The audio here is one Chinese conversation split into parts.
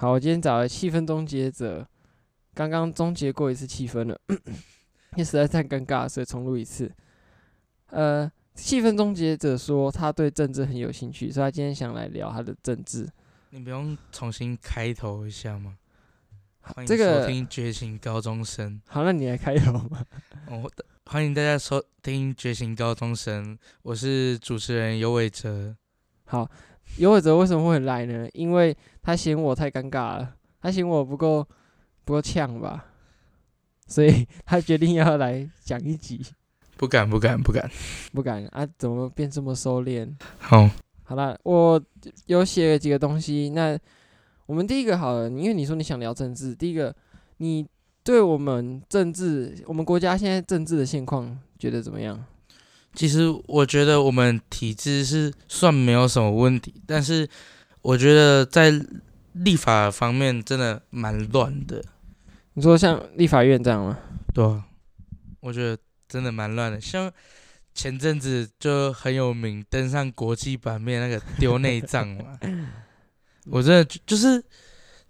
好，我今天找了气氛终结者，刚刚终结过一次气氛了，因为实在太尴尬，所以重录一次。呃，气氛终结者说他对政治很有兴趣，所以他今天想来聊他的政治。你不用重新开头一下吗？这个收听《觉醒高中生》。好，那你来开头吧。哦，欢迎大家收听《觉醒高中生》，我是主持人尤伟哲。好，游伟哲为什么会来呢？因为他嫌我太尴尬了，他嫌我不够不够呛吧，所以他决定要来讲一集。不敢，不敢，不敢，不敢啊！怎么变这么收敛？好，好了，我有写了几个东西。那我们第一个好了，因为你说你想聊政治，第一个，你对我们政治，我们国家现在政治的现况觉得怎么样？其实我觉得我们体制是算没有什么问题，但是我觉得在立法方面真的蛮乱的。你说像立法院这样吗？对啊，我觉得。真的蛮乱的，像前阵子就很有名，登上国际版面那个丢内脏嘛，我真的就是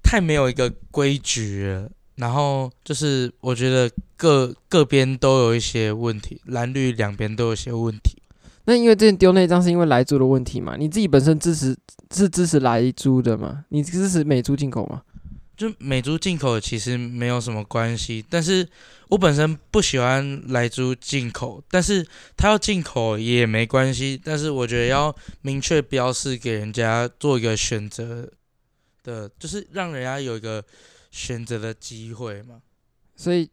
太没有一个规矩了。然后就是我觉得各各边都有一些问题，蓝绿两边都有一些问题。那因为之前丢那张是因为莱猪的问题嘛？你自己本身支持是支持莱猪的吗？你支持美猪进口吗？就美猪进口其实没有什么关系，但是我本身不喜欢莱猪进口，但是它要进口也没关系，但是我觉得要明确标示给人家做一个选择的，就是让人家有一个选择的机会嘛。所以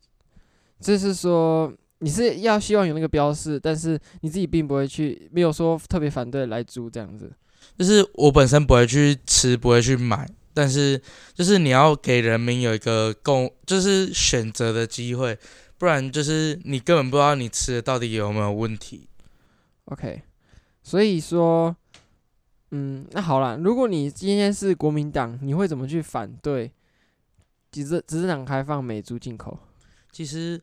就是说你是要希望有那个标示，但是你自己并不会去，没有说特别反对来租这样子。就是我本身不会去吃，不会去买。但是，就是你要给人民有一个供，就是选择的机会，不然就是你根本不知道你吃的到底有没有问题。OK，所以说，嗯，那好了，如果你今天是国民党，你会怎么去反对执政执政党开放美猪进口？其实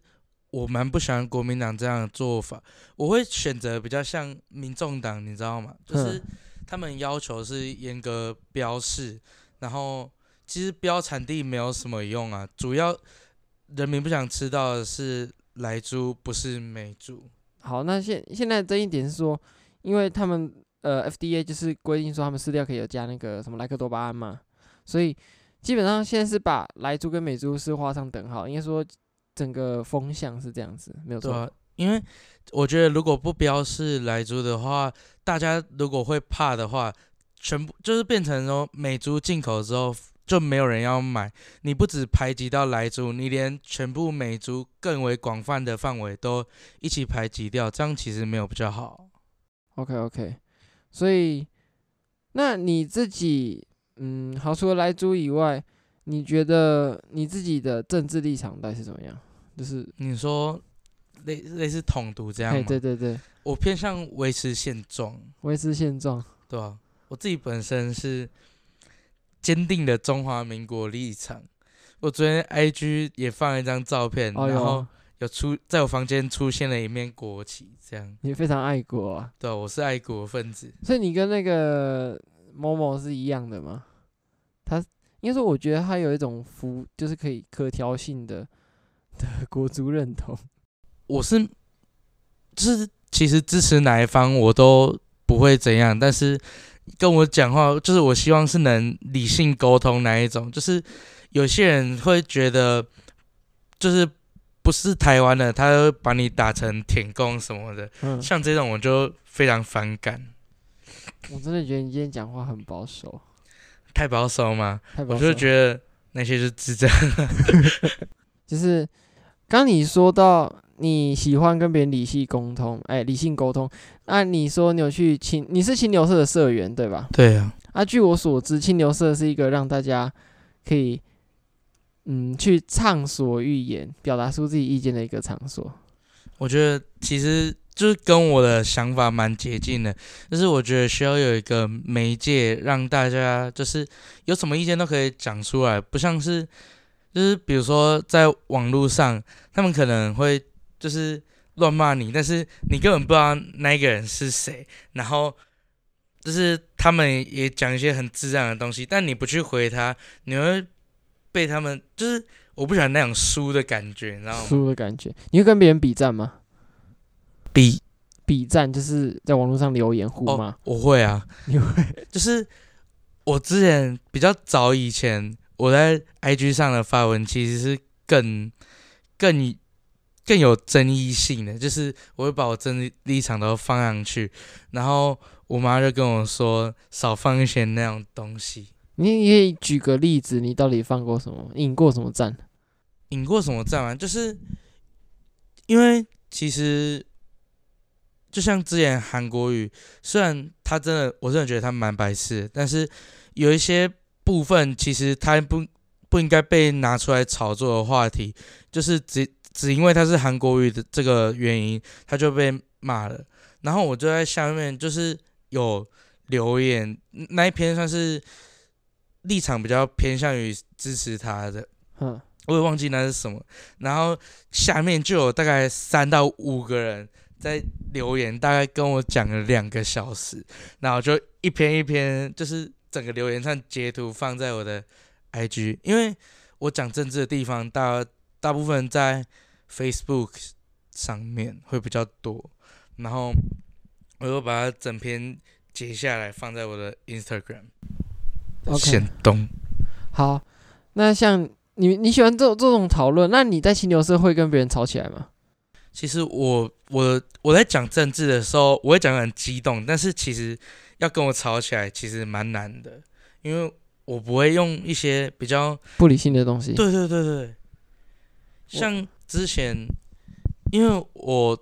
我蛮不喜欢国民党这样的做法，我会选择比较像民众党，你知道吗？就是他们要求是严格标示。然后其实标产地没有什么用啊，主要人民不想吃到的是莱猪，不是美猪。好，那现现在这一点是说，因为他们呃 FDA 就是规定说他们饲料可以有加那个什么莱克多巴胺嘛，所以基本上现在是把莱猪跟美猪是画上等号，应该说整个风向是这样子，没有错。对，因为我觉得如果不标示来猪的话，大家如果会怕的话。全部就是变成说美猪进口之后就没有人要买，你不止排挤到来猪，你连全部美猪更为广泛的范围都一起排挤掉，这样其实没有比较好。OK OK，所以那你自己嗯，好，除了来猪以外，你觉得你自己的政治立场到底是怎么样？就是你说类类似统独这样吗？对对对，我偏向维持现状，维持现状，对啊。我自己本身是坚定的中华民国立场。我昨天 IG 也放了一张照片，然后有出在我房间出现了一面国旗，这样。你非常爱国啊？对，我是爱国分子。所以你跟那个某某是一样的吗？他应该说，我觉得他有一种服，就是可以可调性的的国足认同。我是，就是其实支持哪一方我都不会怎样，但是。跟我讲话，就是我希望是能理性沟通哪一种。就是有些人会觉得，就是不是台湾的，他会把你打成舔共什么的。嗯，像这种我就非常反感。我真的觉得你今天讲话很保守，太保守吗？太保守。我就觉得那些是智障。就是刚你说到。你喜欢跟别人理性沟通，哎、欸，理性沟通。那你说你有去青，你是清流社的社员对吧？对啊。啊，据我所知，清流社是一个让大家可以，嗯，去畅所欲言、表达出自己意见的一个场所。我觉得其实就是跟我的想法蛮接近的，就是我觉得需要有一个媒介，让大家就是有什么意见都可以讲出来，不像是就是比如说在网络上，他们可能会。就是乱骂你，但是你根本不知道那个人是谁，然后就是他们也讲一些很自然的东西，但你不去回他，你会被他们就是我不喜欢那种输的感觉，你知道吗？输的感觉，你会跟别人比战吗？比比赞就是在网络上留言互骂。哦，我会啊，你会？就是我之前比较早以前我在 IG 上的发文，其实是更更。更有争议性的，就是我会把我真立场都放上去，然后我妈就跟我说少放一些那种东西。你可以举个例子，你到底放过什么？引过什么战？引过什么战啊？就是因为其实就像之前韩国语，虽然他真的，我真的觉得他蛮白痴，但是有一些部分其实他不不应该被拿出来炒作的话题，就是只。只因为他是韩国语的这个原因，他就被骂了。然后我就在下面就是有留言，那一篇算是立场比较偏向于支持他的。嗯，我也忘记那是什么。然后下面就有大概三到五个人在留言，大概跟我讲了两个小时。然后就一篇一篇，就是整个留言上截图放在我的 IG，因为我讲政治的地方大大部分在 Facebook 上面会比较多，然后我又把它整篇截下来放在我的 Instagram。OK，动好，那像你你喜欢这种这种讨论，那你在清流社会跟别人吵起来吗？其实我我我在讲政治的时候，我会讲得很激动，但是其实要跟我吵起来，其实蛮难的，因为我不会用一些比较不理性的东西。对对对对，像。之前，因为我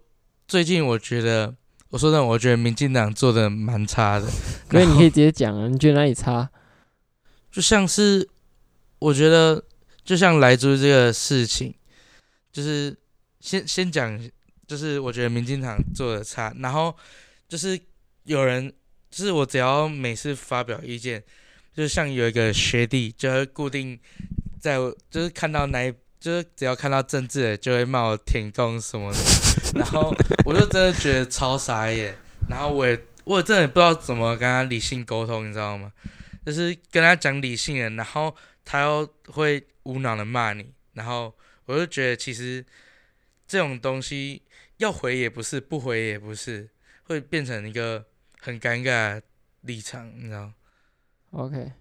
最近我觉得，我说真的，我觉得民进党做的蛮差的。所以你可以直接讲啊，你觉得哪里差？就像是我觉得，就像莱猪这个事情，就是先先讲，就是我觉得民进党做的差，然后就是有人，就是我只要每次发表意见，就像有一个学弟，就会固定在，就是看到哪。就是只要看到政治的，就会骂我舔共什么的，然后我就真的觉得超傻眼，然后我也我真的不知道怎么跟他理性沟通，你知道吗？就是跟他讲理性的，然后他又会无脑的骂你，然后我就觉得其实这种东西要回也不是，不回也不是，会变成一个很尴尬的立场，你知道？OK。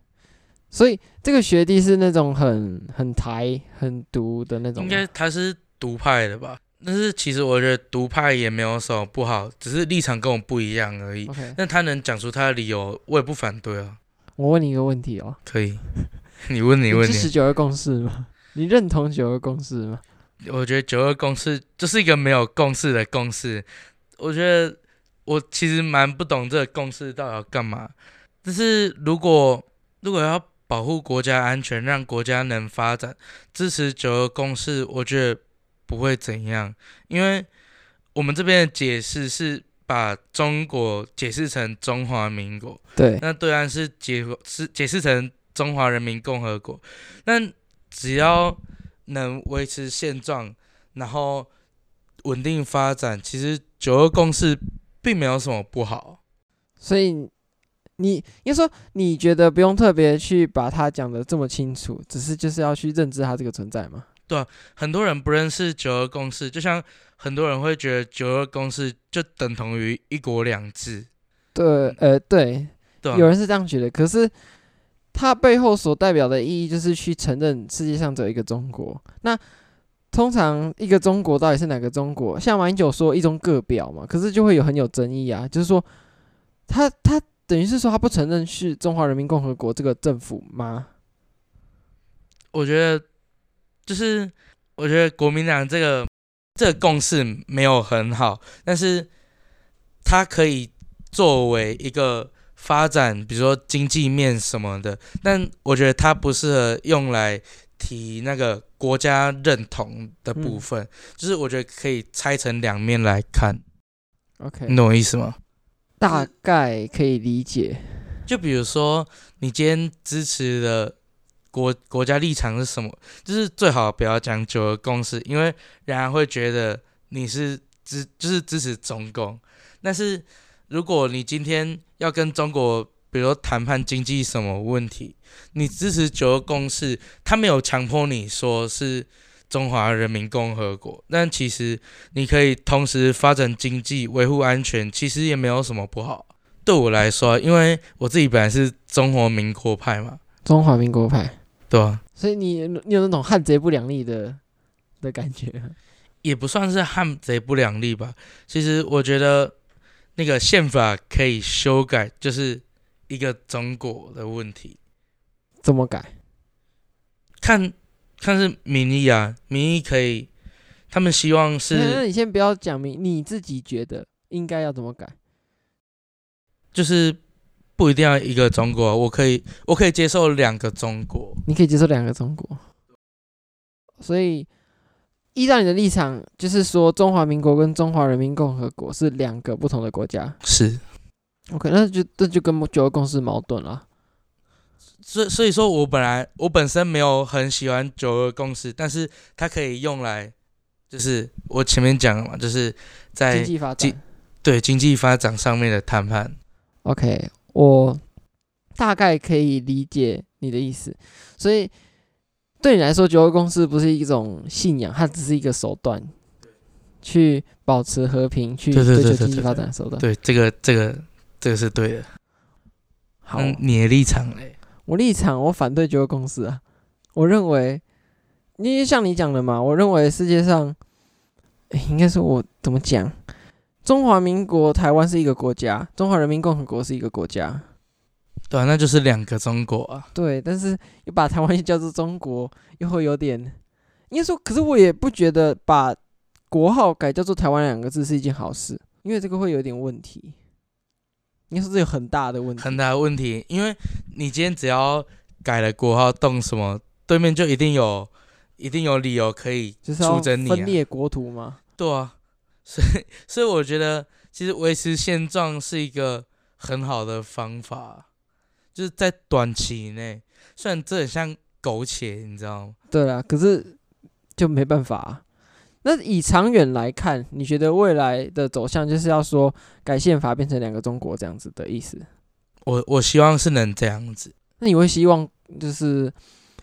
所以这个学弟是那种很很台很独的那种，应该他是独派的吧？但是其实我觉得独派也没有什么不好，只是立场跟我不一样而已。Okay. 但他能讲出他的理由，我也不反对啊。我问你一个问题哦，可以？你问你问你，支持九二共识吗？你认同九二共识吗？我觉得九二共识就是一个没有共识的共识。我觉得我其实蛮不懂这个共识到底要干嘛。但是如果如果要保护国家安全，让国家能发展，支持九二共识，我觉得不会怎样，因为我们这边的解释是把中国解释成中华民国，对，那对岸是解是解释成中华人民共和国，那只要能维持现状，然后稳定发展，其实九二共识并没有什么不好，所以。你应该说，你觉得不用特别去把它讲得这么清楚，只是就是要去认知它这个存在吗？对啊，很多人不认识九二共识，就像很多人会觉得九二共识就等同于一国两制。对，呃，对，对啊，有人是这样觉得。可是它背后所代表的意义，就是去承认世界上只有一个中国。那通常一个中国到底是哪个中国？像马英九说一中各表嘛，可是就会有很有争议啊，就是说他他。等于是说他不承认是中华人民共和国这个政府吗？我觉得就是我觉得国民党这个这个共识没有很好，但是它可以作为一个发展，比如说经济面什么的，但我觉得它不适合用来提那个国家认同的部分，嗯、就是我觉得可以拆成两面来看。OK，你懂我意思吗？大概可以理解，就比如说你今天支持的国国家立场是什么？就是最好不要讲九二共识，因为人家会觉得你是支就是支持中共。但是如果你今天要跟中国，比如说谈判经济什么问题，你支持九二共识，他没有强迫你说是中华人民共和国，但其实你可以同时发展经济、维护安全，其实也没有什么不好。对我来说，因为我自己本来是中华民国派嘛，中华民国派，对啊，所以你你有那种汉贼不两立的的感觉，也不算是汉贼不两立吧。其实我觉得那个宪法可以修改，就是一个中国的问题。怎么改？看看是民意啊，民意可以，他们希望是。那你先不要讲明，你自己觉得应该要怎么改？就是不一定要一个中国，我可以，我可以接受两个中国。你可以接受两个中国，所以依照你的立场，就是说中华民国跟中华人民共和国是两个不同的国家。是，OK，那就这就跟九二共识矛盾了。所以所以说我本来我本身没有很喜欢九二共识，但是它可以用来，就是我前面讲了嘛，就是在经济发展，对经济发展上面的谈判。OK，我大概可以理解你的意思，所以对你来说，九二共识不是一种信仰，它只是一个手段，去保持和平，去追求经济发展的手段。对，这个这个这个是对的。好，嗯、你的立场嘞？我立场，我反对九二共识啊！我认为，因为像你讲的嘛，我认为世界上，欸、应该是我怎么讲？中华民国台湾是一个国家，中华人民共和国是一个国家，对啊，那就是两个中国啊。对，但是又把台湾又叫做中国，又会有点，应该说，可是我也不觉得把国号改叫做台湾两个字是一件好事，因为这个会有点问题。应该说这有很大的问题，很大的问题，因为你今天只要改了国号，动什么，对面就一定有，一定有理由可以出征你啊，分裂国土吗？对啊。所以，所以我觉得，其实维持现状是一个很好的方法，就是在短期内，虽然这很像苟且，你知道吗？对啊，可是就没办法啊。那以长远来看，你觉得未来的走向就是要说改宪法变成两个中国这样子的意思？我我希望是能这样子。那你会希望就是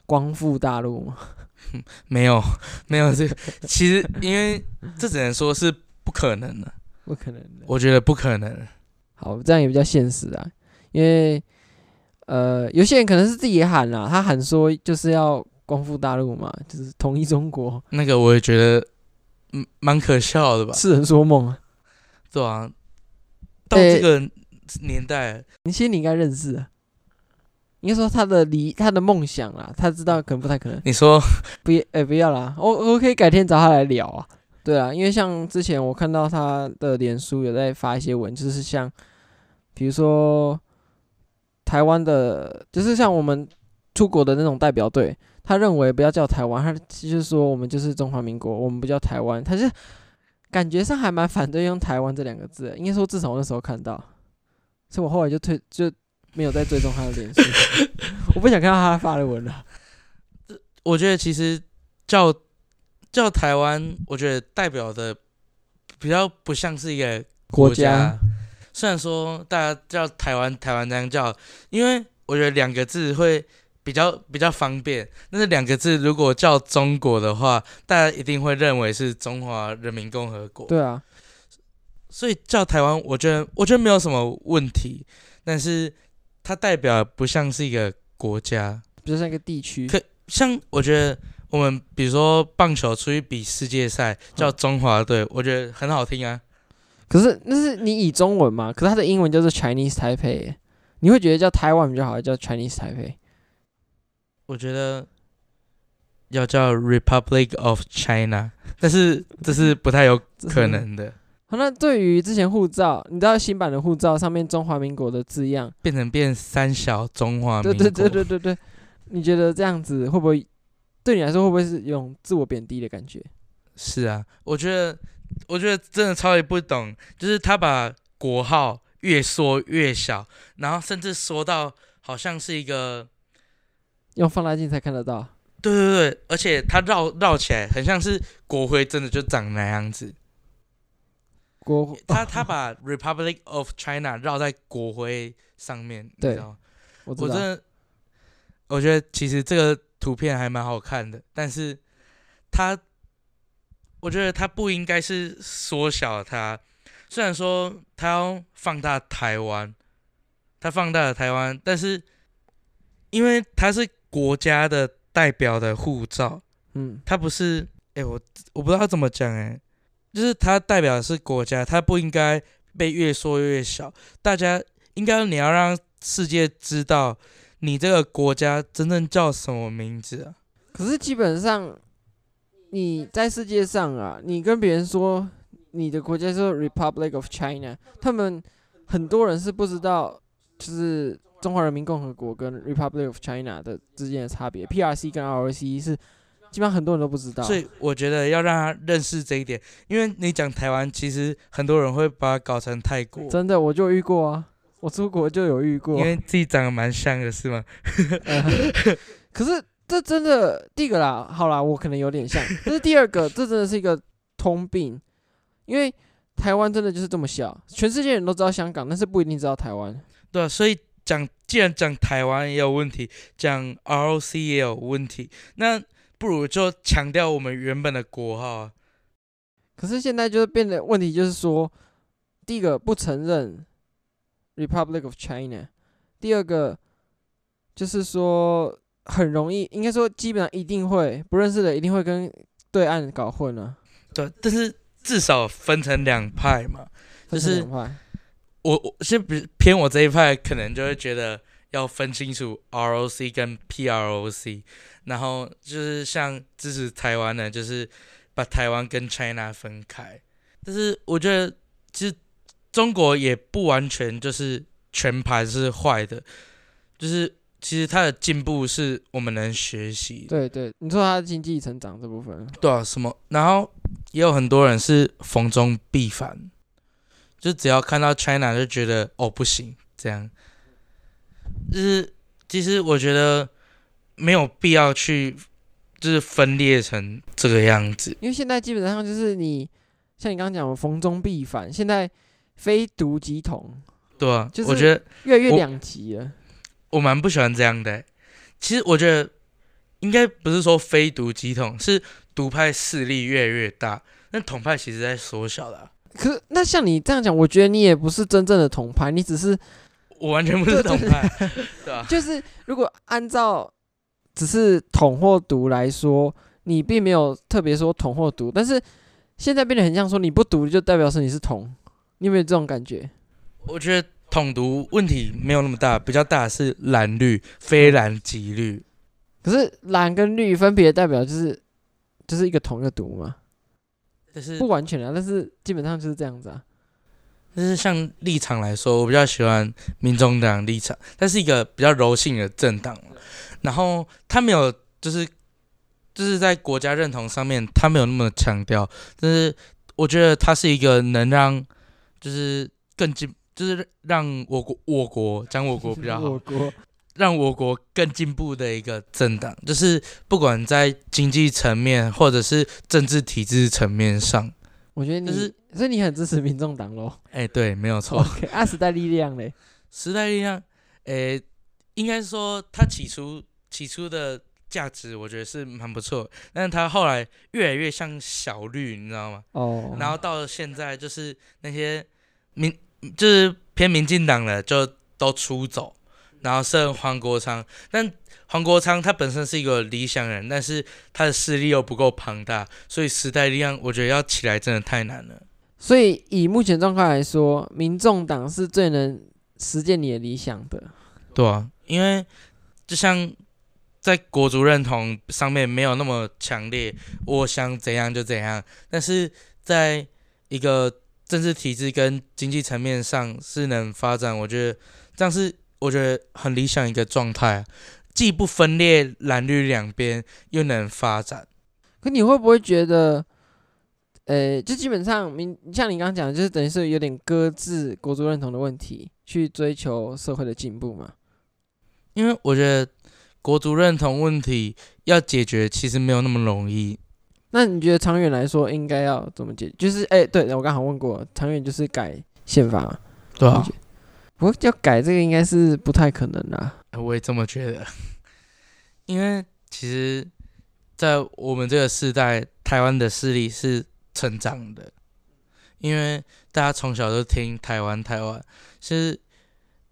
光复大陆吗？没有，没有这个。其实因为这只能说是。不可能的，不可能的。我觉得不可能。好，这样也比较现实啊。因为，呃，有些人可能是自己也喊了，他喊说就是要光复大陆嘛，就是统一中国。那个我也觉得，嗯，蛮可笑的吧？痴人说梦啊。对啊。到这个年代，欸、你其实你应该认识啊。应该说他的理，他的梦想啊，他知道可能不太可能。你说不？哎、欸，不要啦，我我可以改天找他来聊啊。对啊，因为像之前我看到他的脸书有在发一些文，就是像，比如说台湾的，就是像我们出国的那种代表队，他认为不要叫台湾，他就是说我们就是中华民国，我们不叫台湾，他是感觉上还蛮反对用台湾这两个字。应该说至少我那时候看到，所以我后来就退就没有再追踪他的脸书，我不想看到他发的文了。我觉得其实叫。叫台湾，我觉得代表的比较不像是一个国家。虽然说大家叫台湾，台湾这样叫，因为我觉得两个字会比较比较方便。但是两个字如果叫中国的话，大家一定会认为是中华人民共和国。对啊，所以叫台湾，我觉得我觉得没有什么问题。但是它代表不像是一个国家，比较像一个地区。可像我觉得。我们比如说棒球出去比世界赛，叫中华队，嗯，我觉得很好听啊。可是那是你以中文嘛？可是它的英文就是 Chinese Taipei，你会觉得叫台湾比较好，还是叫 Chinese Taipei？我觉得要叫 Republic of China，但是 这是不太有可能的。好，那对于之前护照，你知道新版的护照上面中华民国的字样变成变三小中华民国？对对对对对对，你觉得这样子会不会？对你来说会不会是一种自我贬低的感觉？是啊，我觉得，我觉得真的超级不懂，就是他把国号越缩越小，然后甚至缩到好像是一个用放大镜才看得到。对对对，而且他绕绕起来，很像是国徽，真的就长那样子。国他他把 Republic of China 绕在国徽上面，对你知道吗？我真的，我觉得其实这个图片还蛮好看的，但是他，我觉得他不应该是缩小它。虽然说他要放大台湾，他放大了台湾，但是因为他是国家的代表的护照，嗯，他不是，哎，我我不知道怎么讲，哎，就是他代表的是国家，他不应该被越缩越小。大家应该你要让世界知道你这个国家真正叫什么名字啊？可是基本上你在世界上啊，你跟别人说。你的国家是 Republic of China，他们很多人是不知道，就是中华人民共和国跟 Republic of China 的之间的差别，PRC 跟 ROC 是基本上很多人都不知道。所以我觉得要让他认识这一点，因为你讲台湾，其实很多人会把它搞成泰国。真的，我就遇过啊，我出国就有遇过。因为自己长得蛮像的，是吗？呃、可是这真的第一个啦，好啦，我可能有点像。但是第二个，这真的是一个通病。因为台湾真的就是这么小，全世界人都知道香港，但是不一定知道台湾。对啊，所以讲既然讲台湾也有问题，讲 ROC 也有问题，那不如就强调我们原本的国号啊。可是现在就是变得问题，就是说，第一个不承认 Republic of China，第二个就是说很容易，应该说基本上一定会不认识的一定会跟对岸搞混了啊。对，但是。至少分成两派嘛，就是我我先比偏我这一派，可能就会觉得要分清楚 ROC 跟 PROC，然后就是像支持台湾的，就是把台湾跟 China 分开。但是我觉得其实中国也不完全就是全盘是坏的，就是其实它的进步是我们能学习。对对，你说它的经济成长这部分，对啊，什么然后。也有很多人是逢中必反，就只要看到 China 就觉得哦不行，这样，就是其实我觉得没有必要去就是分裂成这个样子，因为现在基本上就是你像你刚刚讲的逢中必反，现在非独即统，对啊，就是我觉得越来越两极了，我蛮不喜欢这样的。其实我觉得应该不是说非独即统，是。独派势力越来越大，那统派其实在缩小了啊。可是那像你这样讲，我觉得你也不是真正的统派，你只是我完全不是统派，对，对，对 啊。就是如果按照只是统或独来说，你并没有特别说统或独，但是现在变得很像说你不独就代表是你是统，你有没有这种感觉？我觉得统独问题没有那么大，比较大的是蓝绿，非蓝即绿。可是蓝跟绿分别代表就是。就是一个统一个独嘛，但是不完全啊，但是基本上就是这样子啊。但是像立场来说，我比较喜欢民众党立场，它是一个比较柔性的政党，然后他没有就是就是在国家认同上面，他没有那么强调，但是我觉得他是一个能让就是更进，就是让我国我国讲我国比较好。我国让我国更进步的一个政党，就是不管在经济层面或者是政治体制层面上，我觉得你，是所以你很支持民众党喽？哎、欸，对，没有错。Okay, 啊，时代力量嘞？时代力量，哎、欸，应该说他起初起初的价值，我觉得是蛮不错，但是他后来越来越像小绿，你知道吗？哦。然后到了现在，就是那些民，就是偏民进党的，就都出走。然后剩黄国昌，但黄国昌他本身是一个理想人，但是他的势力又不够庞大，所以时代力量我觉得要起来真的太难了。所以以目前状况来说，民众党是最能实践你的理想的。对啊，因为就像在国族认同上面没有那么强烈，我想怎样就怎样，但是在一个政治体制跟经济层面上是能发展，我觉得这样是。我觉得很理想一个状态，既不分裂蓝绿两边，又能发展。可你会不会觉得，呃，就基本上，民像你刚刚讲的，就是等于是有点搁置国族认同的问题，去追求社会的进步嘛？因为我觉得国族认同问题要解决，其实没有那么容易。那你觉得长远来说应该要怎么解？就是哎、欸，对我刚好问过，长远就是改宪法，对啊。不过要改这个应该是不太可能啦。我也这么觉得，因为其实，在我们这个时代，台湾的势力是成长的，因为大家从小都听台湾，台湾其实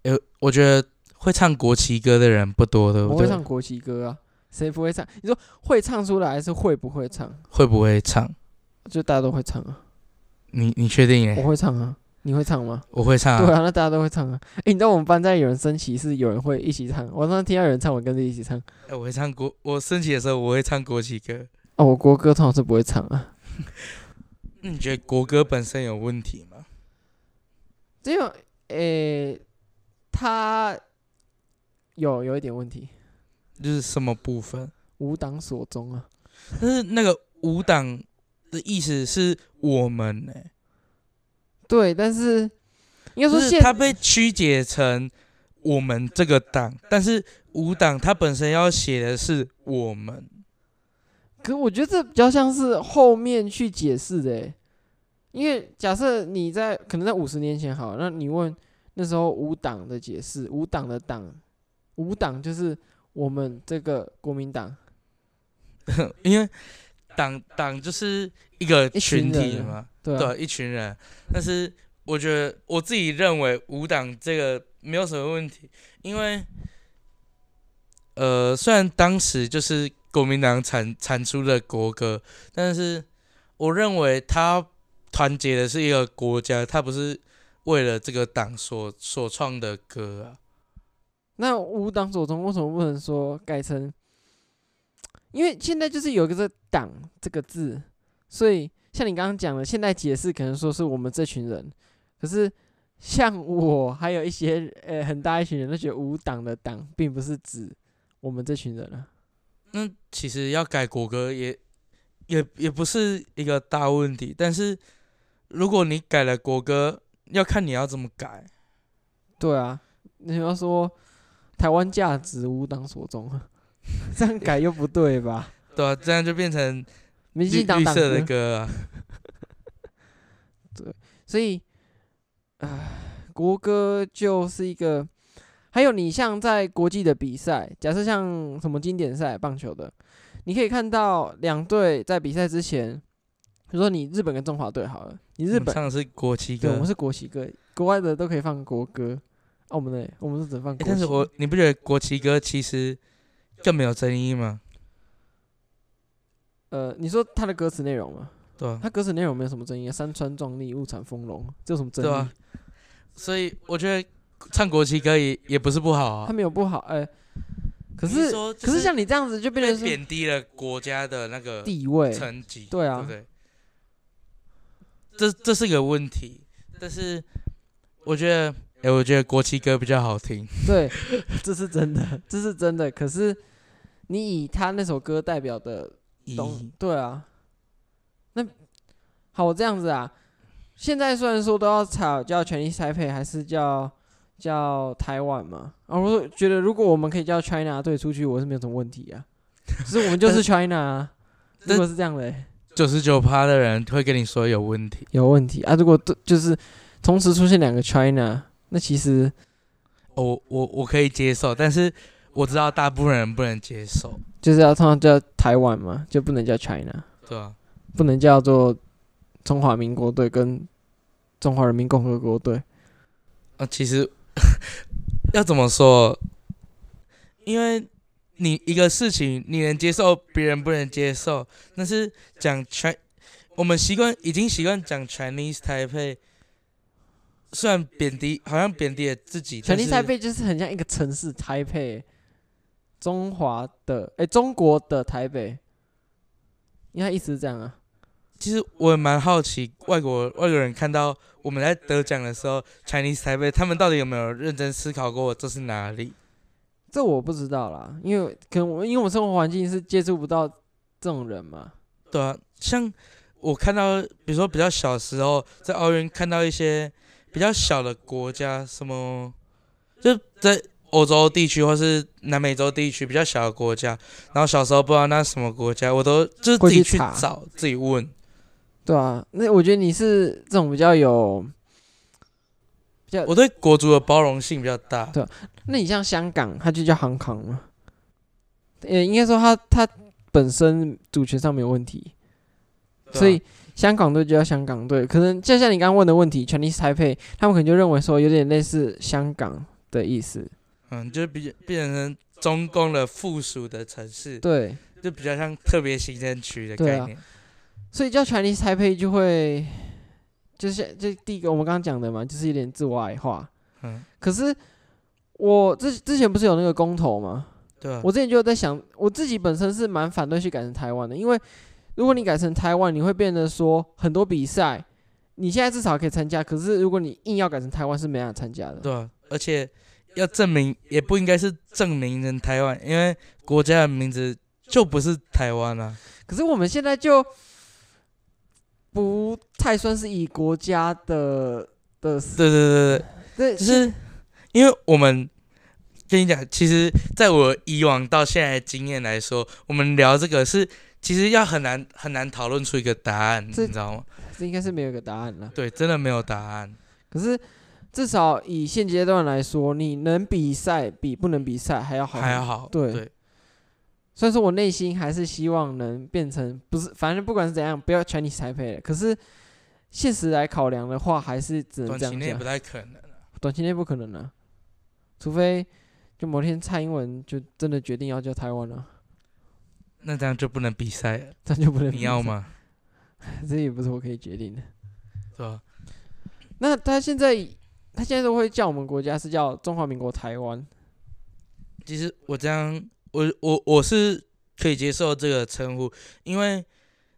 有，我觉得会唱国旗歌的人不多，对不对？我会唱国旗歌啊，谁不会唱？你说会唱出来，还是会不会唱？会不会唱？就大家都会唱啊。你你确定耶？我会唱啊。你会唱吗？我会唱啊。对啊，那大家都会唱啊。哎、欸，你知道我们班在有人升旗，是有人会一起唱。我刚刚听到有人唱，我跟着一起唱。哎、欸，我会唱国，我升旗的时候我会唱国旗歌。哦，我国歌通常是不会唱啊。那 你觉得国歌本身有问题吗？只有，诶、欸，它有有一点问题。就是什么部分？吾党所宗啊。但是那个吾党的意思是我们呢、欸。对，但是应该说是他被曲解成我们这个党，但是吾党他本身要写的是我们。可我觉得这比较像是后面去解释的、欸，因为假设你在可能在五十年前好，那你问那时候五党的解释，五党的党，五党就是我们这个国民党，因为党党就是一个群体嘛。对，啊、对，一群人，但是我觉得我自己认为无党这个没有什么问题，因为，呃，虽然当时就是国民党产产出的国歌，但是我认为他团结的是一个国家，他不是为了这个党所所创的歌啊。那五党左中为什么不能说改成？因为现在就是有一个这“党”这个字，所以。像你刚刚讲的，现在解释可能说是我们这群人，可是像我还有一些呃、欸、很大一群人都觉得吾党的党并不是指我们这群人啊。那其实要改国歌也也也不是一个大问题，但是如果你改了国歌，要看你要怎么改。对啊，你要说台湾价值无党所宗，这样改又不对吧？对啊，这样就变成。民进党党的歌啊，对，所以，唉，国歌就是一个，还有你像在国际的比赛，假设像什么经典赛棒球的，你可以看到两队在比赛之前，比如说你日本跟中华队好了，你日本唱的是国旗歌，对，我们是国旗歌，国外的都可以放国歌，啊，我们呢，我们是只放国旗。但是我你不觉得国旗歌其实更没有争议吗？呃，你说他的歌词内容吗？对啊，他歌词内容没有什么争议啊，山川壮丽，物产丰隆，这有什么争议？对啊，所以我觉得唱国旗歌也也不是不好啊。他没有不好，哎、欸，可是可是像你这样子就变成贬低了国家的那个地位层级，对啊，对不对？这这是个问题，但是我觉得，哎、欸，我觉得国旗歌比较好听。对，这是真的，这是真的。可是你以他那首歌代表的。东，对啊，那好，我这样子啊。现在虽然说都要吵叫 Chinese Taipei 还是叫叫台湾嘛，啊，我觉得如果我们可以叫 China 队出去，我是没有什么问题啊。可是我们就是 China，啊，如果是这样的，欸，九十九趴的人会跟你说有问题，有问题啊。如果就是同时出现两个 China，那其实我我我可以接受，但是我知道大部分人不能接受。就是要通常叫台湾嘛，就不能叫 China，对啊，不能叫做中华民国队跟中华人民共和国队。啊，其实 要怎么说？因为你一个事情你能接受，别人不能接受，但是讲 Ch，我们习惯已经习惯讲 Chinese Taipei，虽然贬低，好像贬低了自己。Chinese Taipei 就是很像一个城市，台北。中华的哎、欸，中国的台北，应该意思是这样啊。其实我也蛮好奇，外国外国人看到我们在得奖的时候，Chinese 台北，他们到底有没有认真思考过这是哪里？这我不知道啦，因为可能我因为我们生活环境是接触不到这种人嘛。对啊，像我看到，比如说比较小时候在奥运看到一些比较小的国家，什么就在。欧洲地区或是南美洲地区比较小的国家，然后小时候不知道那是什么国家，我都就是自己去找自己问。对啊，那我觉得你是这种比较有，比较我对国足的包容性比较大。对，那你像香港，它就叫香港嘛，呃，应该说它它本身主权上没有问题，所以香港队就叫香港队。可能就像你刚刚问的问题，Chinese Taipei，他们可能就认为说有点类似香港的意思。嗯，就比变成中共的附属的城市。对，就比较像特别行政区的概念。所以叫 Chinese Taipei 就会，就是这第一个我们刚刚讲的嘛，就是有点自我矮化。嗯。可是我之之前不是有那个公投吗？对。我之前就在想，我自己本身是蛮反对去改成台湾的，因为如果你改成台湾，你会变得说很多比赛，你现在至少可以参加，可是如果你硬要改成台湾，是没办法参加的。对。而且要证明，也不应该是证明人台湾，因为国家的名字就不是台湾啊。可是我们现在就。不太算是以国家的的，对对对对，对，就是因为我们跟你讲，其实在我以往到现在的经验来说，我们聊这个是其实要很难很难讨论出一个答案，你知道吗？这应该是没有一个答案了。对，真的没有答案。可是至少以现阶段来说，你能比赛比不能比赛还要好，还要好。对。对所以说我内心还是希望能变成不是，反正不管是怎样，不要 Chinese Taipei 了。可是现实来考量的话，还是只能这样讲。短期内不太可能。短期内不可能了，除非就某天蔡英文就真的决定要叫台湾了。那这样就不能比赛了。这样就不能比赛。你要吗？这也不是我可以决定的。是吧？那他现在他现在都会叫我们国家是叫中华民国台湾。其实我这样。我我我是可以接受这个称呼，因为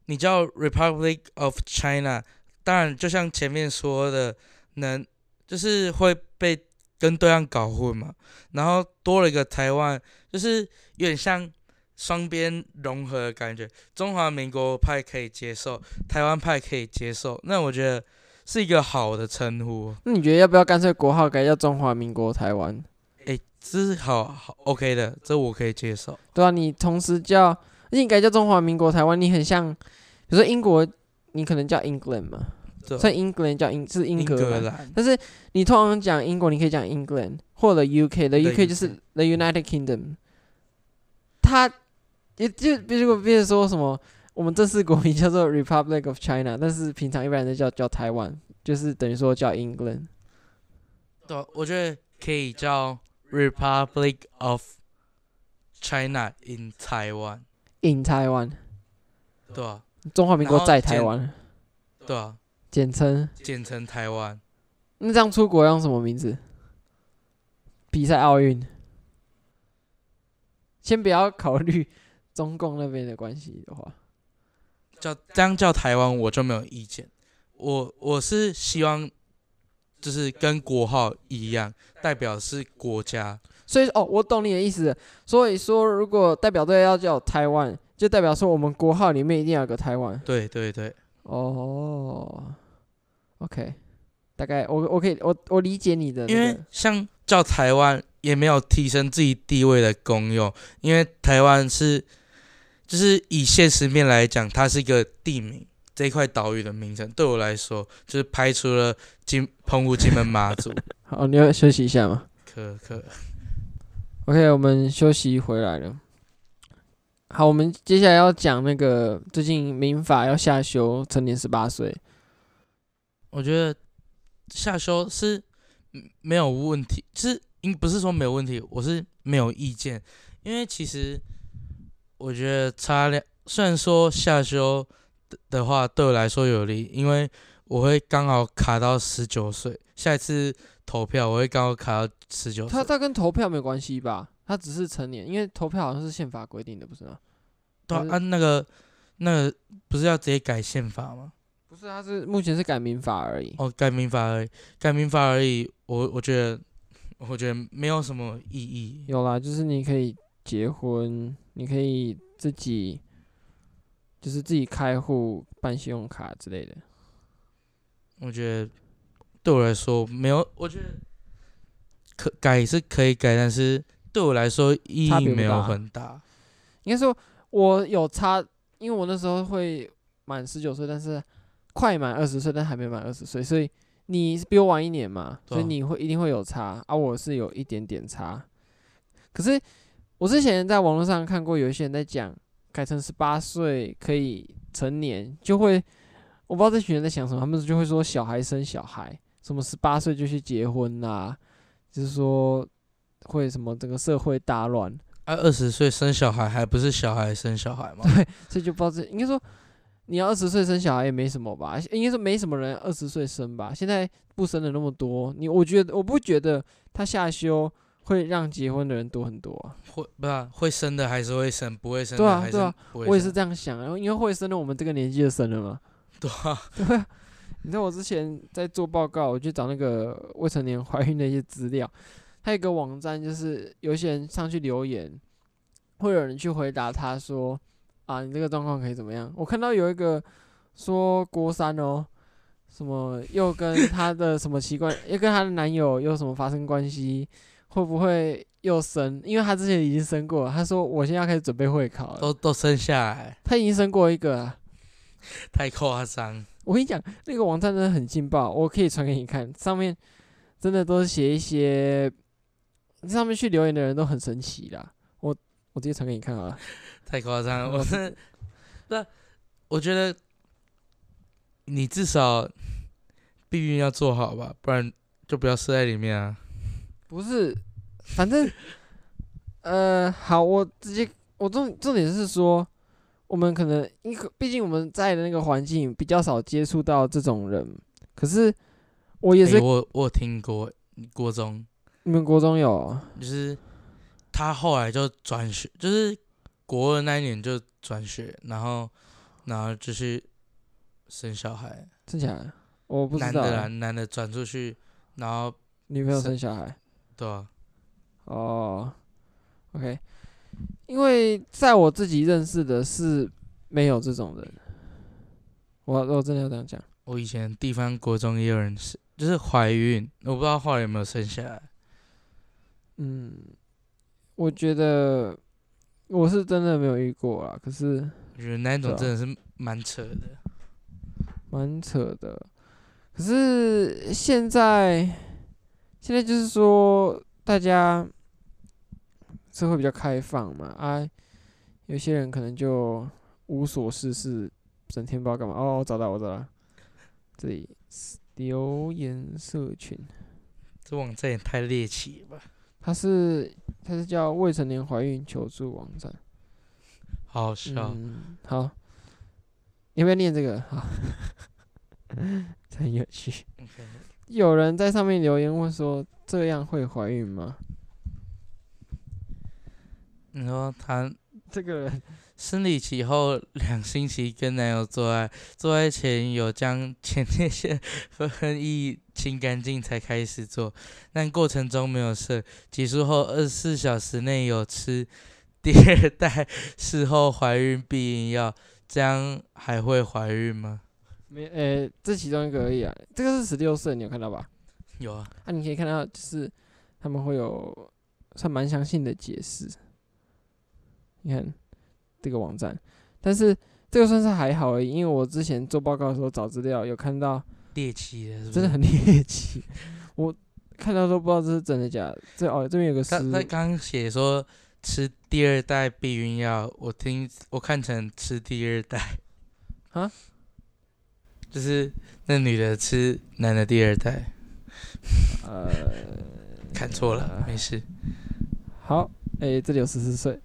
你叫 Republic of China，当然就像前面说的，能就是会被跟对岸搞混嘛，然后多了一个台湾，就是有点像双边融合的感觉，中华民国派可以接受，台湾派可以接受，那我觉得是一个好的称呼。那你觉得要不要干脆国号改叫中华民国台湾？这是好好 OK 的，这我可以接受。对啊，你同时叫，你改叫中华民国台湾，你很像，比如说英国，你可能叫 England 嘛，所以 England 叫英是英格兰，英格兰，但是你通常讲英国，你可以讲 England 或者 UK，the UK 就是 the United Kingdom。它也就比如比如说什么，我们正式国名叫做 Republic of China，但是平常一般人都叫叫台湾，就是等于说叫 England。对，我觉得可以叫。Republic of China in Taiwan. In Taiwan，对啊，中华民国在台湾，对啊，简称简称台湾。那这样出国要用什么名字？比赛奥运？先不要考虑中共那边的关系的话，叫这样叫台湾，我就没有意见。我我是希望。就是跟国号一样，代表是国家。所以哦，我懂你的意思。所以说，如果代表队要叫台湾，就代表说我们国号里面一定要有个台湾。对对对。哦。OK，大概我我可以我我理解你的、那个。因为像叫台湾也没有提升自己地位的功用，因为台湾是就是以现实面来讲，它是一个地名。这一块岛屿的名称对我来说，就是排除了金澎湖、金门、马祖。好，你要休息一下吗？可可。OK，我们休息回来了。好，我们接下来要讲那个最近民法要下修，成年十八岁。我觉得下修是没有问题，就是应不是说没有问题，我是没有意见，因为其实我觉得差两，虽然说下修。的话对我来说有利，因为我会刚好卡到十九岁，下一次投票我会刚好卡到十九岁。他他跟投票没关系吧？他只是成年，因为投票好像是宪法规定的，不是吗？对啊，啊那个那个不是要直接改宪法吗？不是，他是目前是改民法而已。哦，改民法而已，改民法而已。我我觉得我觉得没有什么意义。有啦，就是你可以结婚，你可以自己。就是自己开户办信用卡之类的，我觉得对我来说没有。我觉得可改是可以改，但是对我来说意义没有很大。应该说，我有差，因为我那时候会满十九岁，但是快满二十岁，但还没满二十岁，所以你比我晚一年嘛，所以你会一定会有差啊。我是有一点点差，可是我之前在网络上看过有一些人在讲，改成十八岁可以成年，就会我不知道这群人在想什么，他们就会说小孩生小孩，什么十八岁就去结婚呐、啊，就是说会什么整个社会大乱。啊，二十岁生小孩还不是小孩生小孩吗？对，所以就不知道这应该说你要二十岁生小孩也没什么吧？应该说没什么人二十岁生吧？现在不生的那么多，你我觉得我不觉得他下修会让结婚的人多很多啊。会不是会生的还是会生，不会生的还是对啊对啊，我也是这样想，然后因为会生的我们这个年纪就生了嘛。对啊，对啊。你知道我之前在做报告，我去找那个未成年怀孕的一些资料。他有一个网站，就是有些人上去留言，会有人去回答他说：“啊，你这个状况可以怎么样？”我看到有一个说郭三哦，什么又跟她的什么习惯，又跟她的男友又什么发生关系，会不会又生？因为他之前已经生过了，他说：“我现在要开始准备会考了。”都都生下来，他已经生过一个了，太夸张。我跟你讲，那个网站真的很劲爆，我可以传给你看，上面真的都是写一些。上面去留言的人都很神奇啦，我我直接传给你看好了。太夸张了，我是 那我觉得你至少避孕要做好吧，不然就不要射在里面啊。不是，反正呃，好，我直接我重重点是说，我们可能因为毕竟我们在的那个环境比较少接触到这种人，可是我也是，欸、我我听过国中。你们国中有，就是他后来就转学，就是国二那一年就转学，然后然后就是生小孩，生小孩，我不知道。男的男的转出去，然后女朋友生小孩，对啊，哦，OK，因为在我自己认识的是没有这种人，我我真的要这样讲。我以前地方国中也有人是，就是怀孕，我不知道后来有没有生下来。嗯，我觉得我是真的没有遇过啊，可是我觉得那种真的是蛮扯的，蛮扯的。可是现在，现在就是说大家社会比较开放嘛，啊，有些人可能就无所事事，整天不知道干嘛。哦，我找到，我找到，这里留言社群，这网站也太猎奇了吧。它是它是叫未成年怀孕求助网站，好笑。嗯，好，你要不要念这个？好，很有趣。有人在上面留言问说：“这样会怀孕吗？”你说他这个人。生理期后两星期跟男友做爱，做爱前有将前列腺分泌清干净才开始做，但过程中没有射。结束后二十四小时内有吃第二代，事后怀孕避孕药，这样还会怀孕吗？没，呃、欸，这其中一个而已啊。这个是十六岁，你有看到吧？有啊。啊，你可以看到，就是他们会有算蛮详细的解释。你看。这个网站，但是这个算是还好而已，因为我之前做报告的时候找资料有看到猎奇的，真的很猎奇，我看到都不知道这是真的假的。这哦，这边有个他他刚写说吃第二代避孕药，我听我看成吃第二代 啊，就是那女的吃男的第二代，呃，看错了，没事。好，哎，这里有十四岁。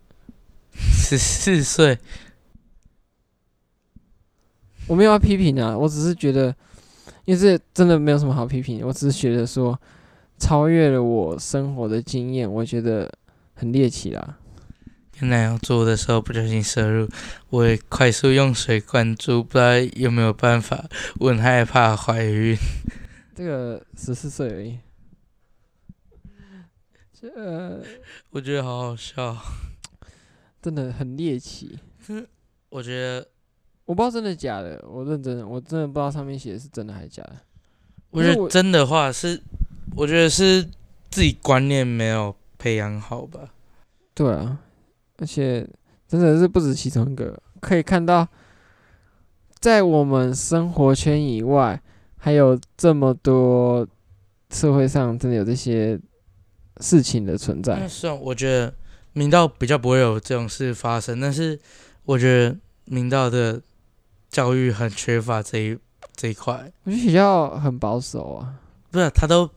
十四岁，我没有要批评啊，我只是觉得，因为这真的没有什么好批评，我只是觉得说，超越了我生活的经验，我觉得很猎奇啦。跟男友做的时候不小心摄入，我也快速用水灌注，不知道有没有办法，我很害怕怀孕。这个十四岁而已，这我觉得好好笑。真的很猎奇，我觉得我不知道真的假的，我认真的，我真的不知道上面写的是真的还是假的。我觉得真的话是，我觉得是自己观念没有培养好吧？对啊，而且真的是不止其中一个，可以看到，在我们生活圈以外，还有这么多社会上真的有这些事情的存在。虽然我觉得明道比较不会有这种事发生，但是我觉得明道的教育很缺乏这一这一块。我觉得学校很保守啊，不是他都。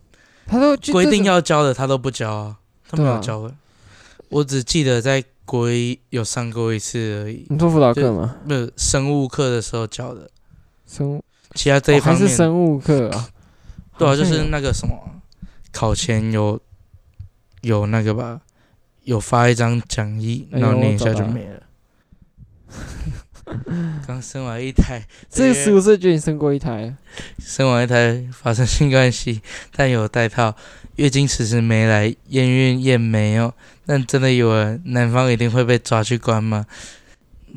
他都规定要教的，他都不教啊，他没有教的。我只记得在国一有上过一次而已。你做辅导课吗？不是生物课的时候教的。生物，其他这一方面、哦、还是生物课啊？对啊，就是那个什么，考前有有那个吧，有发一张讲义，然后念一下就没了。刚生完一胎，这个十五岁就已经生过一胎，生完一胎发生性关系，但有带套，月经迟迟没来，验孕验没有，但真的有人，男方一定会被抓去关吗？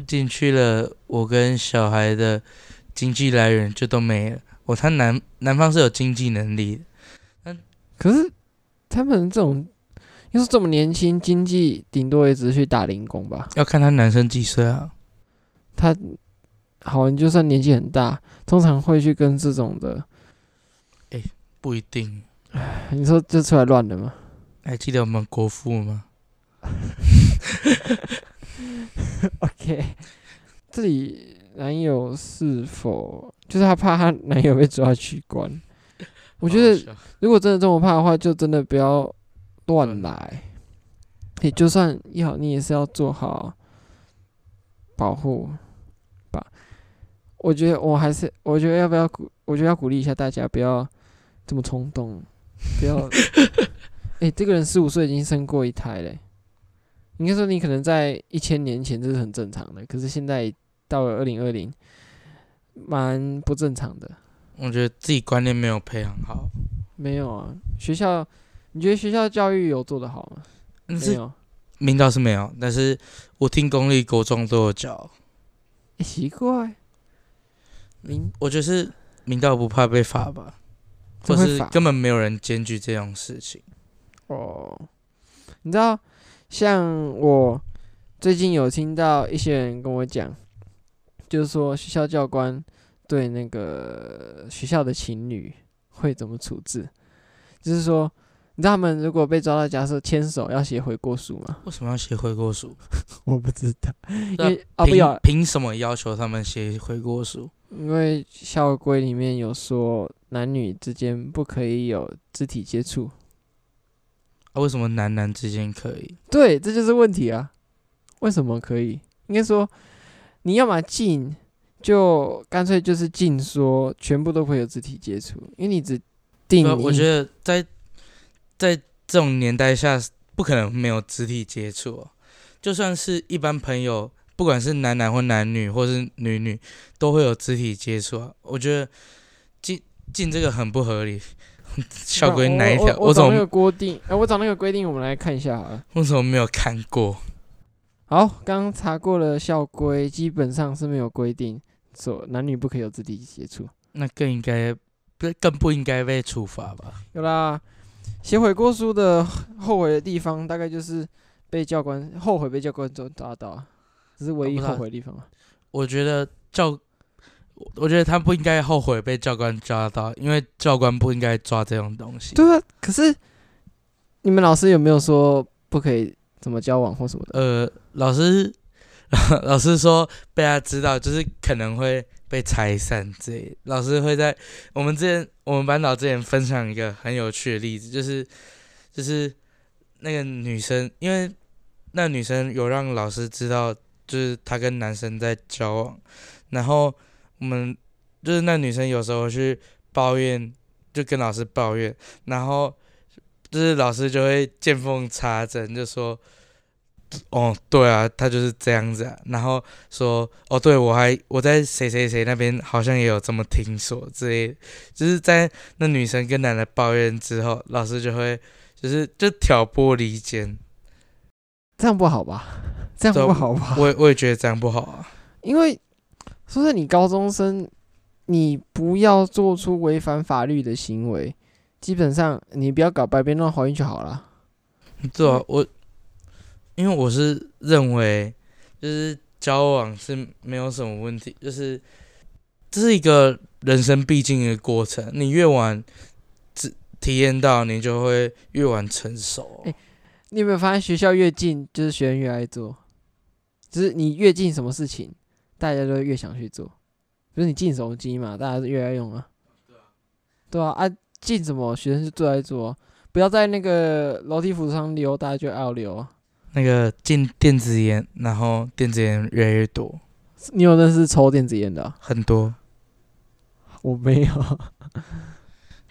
进去了，我跟小孩的经济来源就都没了。我看男男方是有经济能力的，但可是他们这种又是这么年轻，经济顶多也只是去打零工吧？要看他男生几岁啊？他好，你就算年纪很大，通常会去跟这种的，哎、欸，不一定。你说这出来乱的吗？还记得我们国父吗？OK，这里男友是否就是他怕他男友被抓去关？我觉得如果真的这么怕的话，就真的不要乱来。你，就算要，你也是要做好保护吧。我觉得我还是，我觉得要不要鼓？我觉得要鼓励一下大家，不要这么冲动，不要。哎、欸，这个人十五岁已经生过一胎嘞，应该说你可能在一千年前这是很正常的，可是现在到了二零二零，蛮不正常的。我觉得自己观念没有培养好。没有啊，学校，你觉得学校教育有做得好吗？没有，明道是没有，但是我听公立国中都有教。欸、奇怪。明，我觉得是明道不怕被罚吧，或是根本没有人检举这种事情。哦，你知道，像我最近有听到一些人跟我讲，就是说学校教官对那个学校的情侣会怎么处置，就是说。你知道他们如果被抓到，假设牵手要写悔过书吗？为什么要写悔过书？我不知道，因为啊不要凭什么要求他们写悔过书？因为校规里面有说男女之间不可以有肢体接触。啊，为什么男男之间可以？对，这就是问题啊！为什么可以？应该说你要么禁，就干脆就是禁，说全部都会有肢体接触，因为你只定。我觉得在。在这种年代下，不可能没有肢体接触哦。就算是一般朋友，不管是男男或男女，或是女女，都会有肢体接触啊。我觉得禁禁这个很不合理。校规哪一条？我找那个规定，哎，我找那个规定，我们来看一下好了。为什么没有看过？好，刚查过了校规，基本上是没有规定说男女不可以有肢体接触。那更应该不更不应该被处罚吧？有啦。写悔过书的后悔的地方，大概就是被教官后悔被教官抓到，这是唯一后悔的地方。我觉得教，我觉得他不应该后悔被教官抓到，因为教官不应该抓这种东西。对啊，可是你们老师有没有说不可以怎么交往或什么的？呃，老师 老师说被他知道，就是可能会。被拆散之类，老师会在我们之前，我们班导之前分享一个很有趣的例子，就是就是那个女生，因为那女生有让老师知道，就是她跟男生在交往，然后我们就是那女生有时候去抱怨，就跟老师抱怨，然后就是老师就会见缝插针，就说。哦，对啊，他就是这样子啊。然后说，哦，对，我还我在谁谁谁那边好像也有这么听说之类的，就是在那女生跟男的抱怨之后，老师就会就是就挑拨离间，这样不好吧？这样不好吧？我我也觉得这样不好啊。因为说是你高中生，你不要做出违反法律的行为，基本上你不要搞白边乱怀孕就好了。对啊，我因为我是认为，就是交往是没有什么问题，就是这是一个人生必经的过程，你越晚只体验到，你就会越晚成熟。欸，你有没有发现学校越近，就是学生越爱做，就是你越近什么事情，大家都越想去做。比如你进手机嘛，大家是越爱用啊。对啊，啊进什么学生就最爱做。不要在那个楼梯扶手上溜，大家就爱溜。那个禁电子烟，然后电子烟越来越多。你有认识抽电子烟的啊？很多，我没有。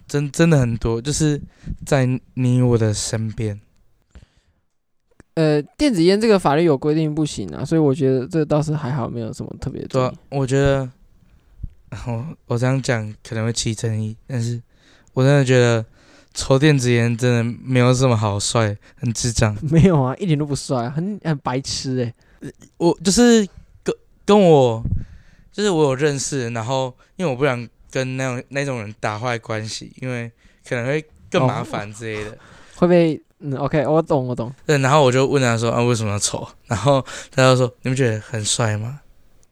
真真的很多，就是在你我的身边。呃，电子烟这个法律有规定不行啊，所以我觉得这倒是还好，没有什么特别的。对啊，我觉得，我我这样讲可能会起争议，但是我真的觉得。抽电子烟真的没有这么好帅，很智障。没有啊，一点都不帅，很很白痴哎、欸。我就是跟跟我，就是我有认识，然后因为我不想跟那种那种人打坏关系，因为可能会更麻烦之类的。哦、会不会？嗯，OK，我懂，我懂。对，然后我就问他说：“啊，为什么要抽？” 然后他就说：“你们觉得很帅吗？”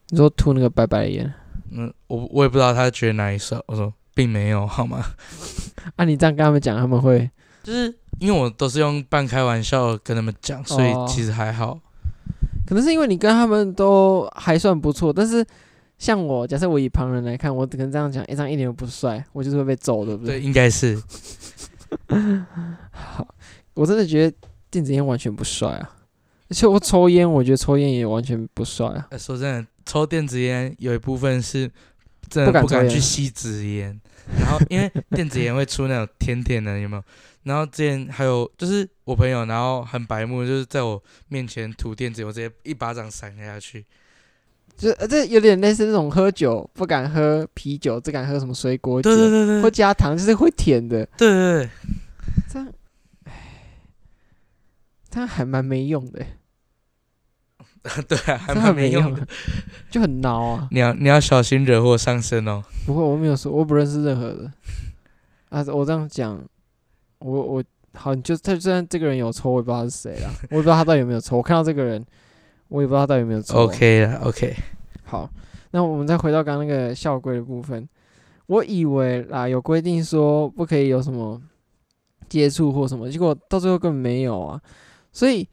你说吐那个白白的烟？嗯，我我也不知道他觉得哪里帅。我说。并没有，好吗？啊，你这样跟他们讲，他们会就是因为我都是用半开玩笑跟他们讲，所以其实还好。哦，可能是因为你跟他们都还算不错，但是像我，假设我以旁人来看，我可能这样讲，一张一点都不帅，我就是会被揍，对不对？对，应该是。好，我真的觉得电子烟完全不帅啊，而且我抽烟，我觉得抽烟也完全不帅啊。说真的，抽电子烟有一部分是。真的不敢去吸纸烟，然后因为电子烟会出那种甜甜的，有没有？然后之前还有就是我朋友，然后很白目，就是在我面前吐电子烟，我直接一巴掌扇下去。就这有点类似那种喝酒不敢喝啤酒，只敢喝什么水果酒，对对对对，会加糖，就是会甜的。对对对，这样，唉，这样还蛮没用的。对啊，还蛮没用的，就很挠啊！你要你要小心惹祸上身哦。不会，我没有说，我不认识任何人。啊，我这样讲，我我好，就他虽然这个人有抽，我也不知道他是谁啦，我也不知道他到底有没有抽。我看到这个人，我也不知道他到底有没有抽。OK 了，OK。好，那我们再回到刚刚那个校规的部分。我以为啦，有规定说不可以有什么接触或什么，结果到最后根本没有啊，所以。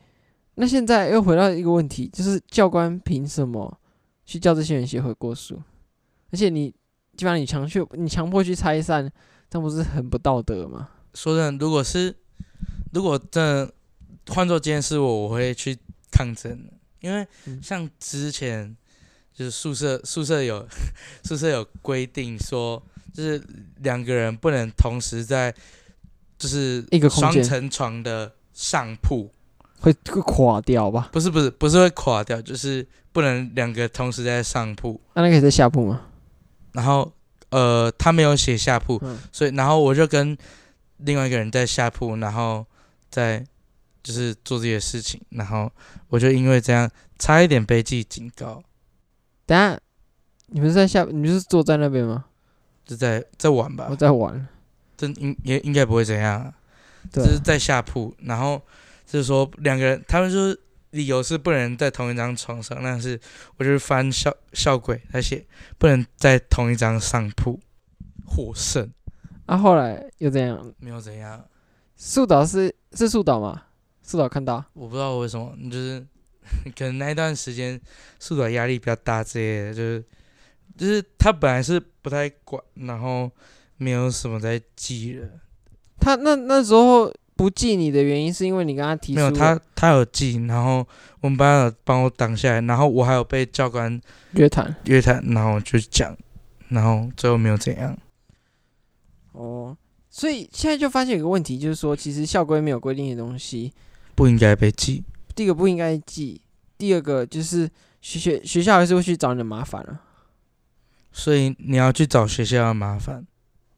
那现在又回到一个问题，就是教官凭什么去叫这些人写悔过书？而且你基本上你强去，你强迫去拆散，这不是很不道德吗？说真的，如果是如果真的换做今天是我，我会去抗争，因为像之前就是宿舍宿舍有宿舍有规定说，就是两个人不能同时在就是一个双层床的上铺。会会垮掉吧？不是不是不是会垮掉，就是不能两个同时在上铺。那那个也在下铺吗？然后呃，他没有写下铺，嗯、所以然后我就跟另外一个人在下铺，然后在就是做这些事情，然后我就因为这样差一点被记警告。等下，你们是在下，你们是坐在那边吗？就在在玩吧。我在玩。这应也应该不会怎样、啊，就是在下铺，然后。就是说两个人，他们说理由是不能在同一张床上，但是我就是翻校校规，他写不能在同一张上铺，获胜。啊，后来又怎样？没有怎样。树导是是树导吗？树导看到？我不知道为什么，就是 可能那一段时间树导压力比较大之类的，就是就是他本来是不太管，然后没有什么在记了。他那那时候。不记你的原因是因为你跟他提出没有他，他有记，然后我们班有帮我挡下来，然后我还有被教官约谈约谈，然后就讲，然后最后没有怎样。哦，所以现在就发现有个问题，就是说其实校规没有规定的东西不应该被记。第一个不应该记，第二个就是学学学校还是会去找你的麻烦了。所以你要去找学校的麻烦。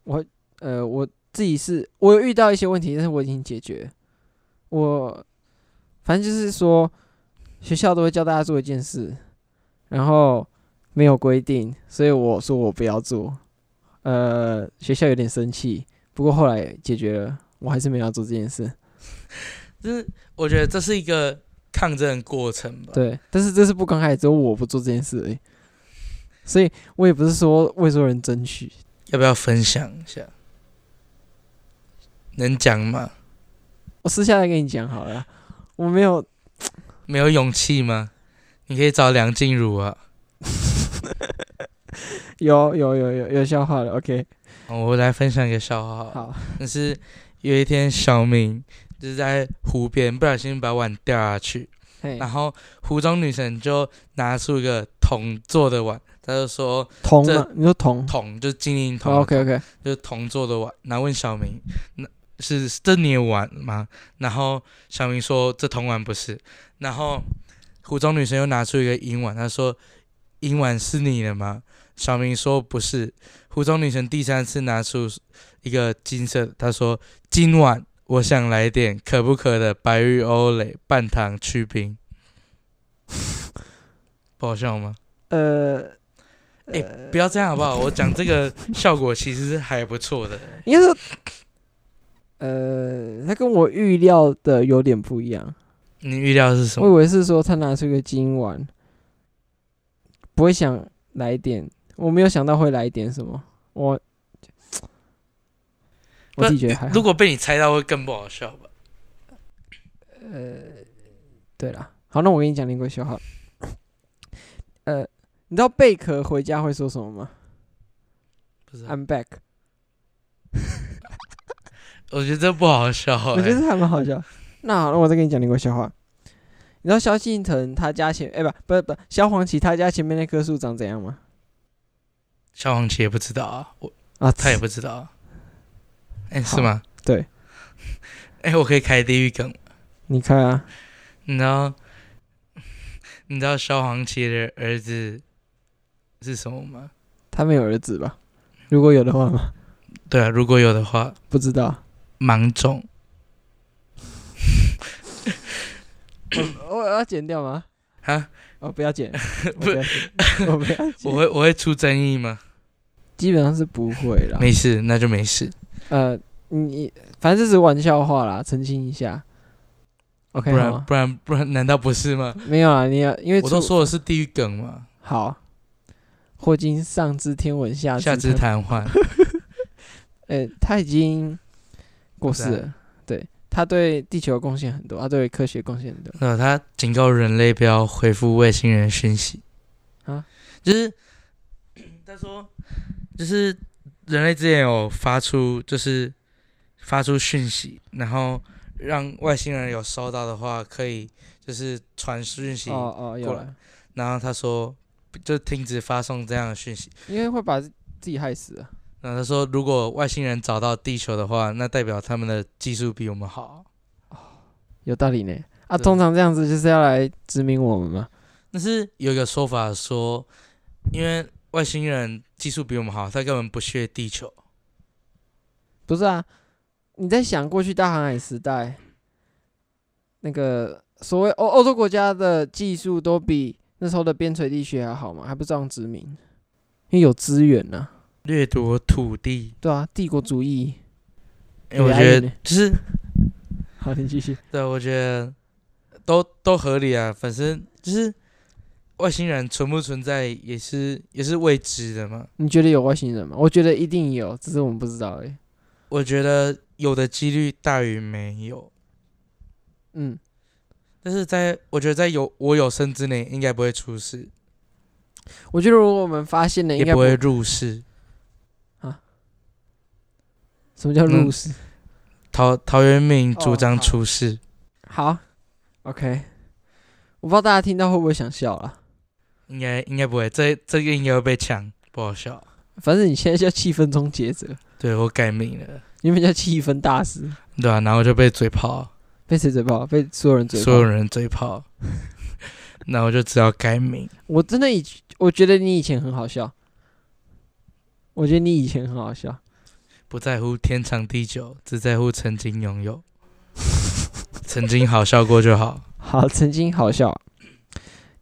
我呃我。自己是，我有遇到一些问题，但是我已经解决。我反正就是说，学校都会教大家做一件事，然后没有规定，所以我说我不要做。呃，学校有点生气，不过后来解决了，我还是没有要做这件事。就是我觉得这是一个抗争过程吧。对，但是这是不公开，只有我不做这件事而已。所以我也不是说为所有人争取。要不要分享一下？能讲吗？我私下来跟你讲好了。我没有，没有勇气吗？你可以找梁静茹啊。有有有有有笑话了，OK。我来分享一个笑话。好，那是有一天小明就是在湖边不小心把碗掉下去，然后湖中女神就拿出一个铜做的碗，她就说铜吗？你说铜？铜就是金银铜。OK OK，就是铜做的碗。然后问小明，那是这你的碗吗？然后小明说这铜碗不是。然后湖中女神又拿出一个银碗，她说银碗是你的吗？小明说不是，湖中女神第三次拿出一个金色，她说：“今晚我想来点可不可的白玉欧蕾半糖去冰。” 不好笑吗？呃，哎、欸，不要这样好不好？我讲这个效果其实是还不错的。应该说，呃，他跟我预料的有点不一样。你预料是什么？我以为是说他拿出一个金碗，不会想来点。我没有想到会来一点什么，我我自己觉得还好。如果被你猜到会更不好笑吧？呃，对了，好，那我给你讲另一个笑话。呃，你知道贝壳回家会说什么吗？不是，I'm back。我觉得这不好笑，欸。我觉得还蛮好笑。那好，那我再给你讲另一个笑话。你知道萧敬腾他家前，哎、欸，不，不，不，萧煌奇他家前面那棵树长怎样吗？萧煌奇也不知道啊，我啊，他也不知道。哎、欸，是吗？对。哎、欸，我可以开地狱梗。你开啊。你知道？你知道萧煌奇的儿子是什么吗？他没有儿子吧？如果有的话吗？对啊，如果有的话。不知道。芒种。我我要剪掉吗？啊？哦，不要剪，不，我不要剪。我 会我会出争议吗？基本上是不会啦。没事，那就没事。呃，你反正这是玩笑话啦，澄清一下。OK 不然不然不然，难道不是吗？没有啊，你要因为我都说的是地狱梗嘛。好，霍金上知天文下下知瘫痪。呃，他已经过世了。他对地球贡献很多，他对科学贡献很多。呃，他警告人类不要回复外星人讯息啊，就是他说，就是人类之前有发出，就是发出讯息，然后让外星人有收到的话，可以就是传讯息哦哦有了。然后他说，就停止发送这样的讯息，因为会把自己害死啊。那他说，如果外星人找到地球的话，那代表他们的技术比我们好。哦，有道理呢。啊，通常这样子就是要来殖民我们吗？但是有一个说法说，因为外星人技术比我们好，他根本不屑地球。不是啊，你在想过去大航海时代，那个所谓欧欧洲国家的技术都比那时候的边陲地区还好吗？还不这样殖民？因为有资源呢。掠夺土地，对啊，帝国主义。欸、我觉得就是，好，你继续。对，我觉得都都合理啊。反正就是外星人存不存在，也是也是未知的嘛。你觉得有外星人吗？我觉得一定有，只是我们不知道而已。我觉得有的几率大于没有。嗯，但是在我觉得在有我有生之年，应该不会出事。我觉得如果我们发现了，应该不会入世。什么叫入世？嗯、陶陶渊明主张出世。哦、好，好，OK。我不知道大家听到会不会想笑了。应该应该不会，这这个应该会被抢，不好笑。反正你现在叫气氛终结者。对，我改名了，原本叫气氛大师。对啊，然后就被嘴炮。被谁嘴炮？被所有人嘴炮。所有人嘴炮。那我就只好改名。我真的以，我觉得你以前很好笑。我觉得你以前很好笑。不在乎天长地久，只在乎曾经拥有。曾经好笑过就好。好，曾经好笑，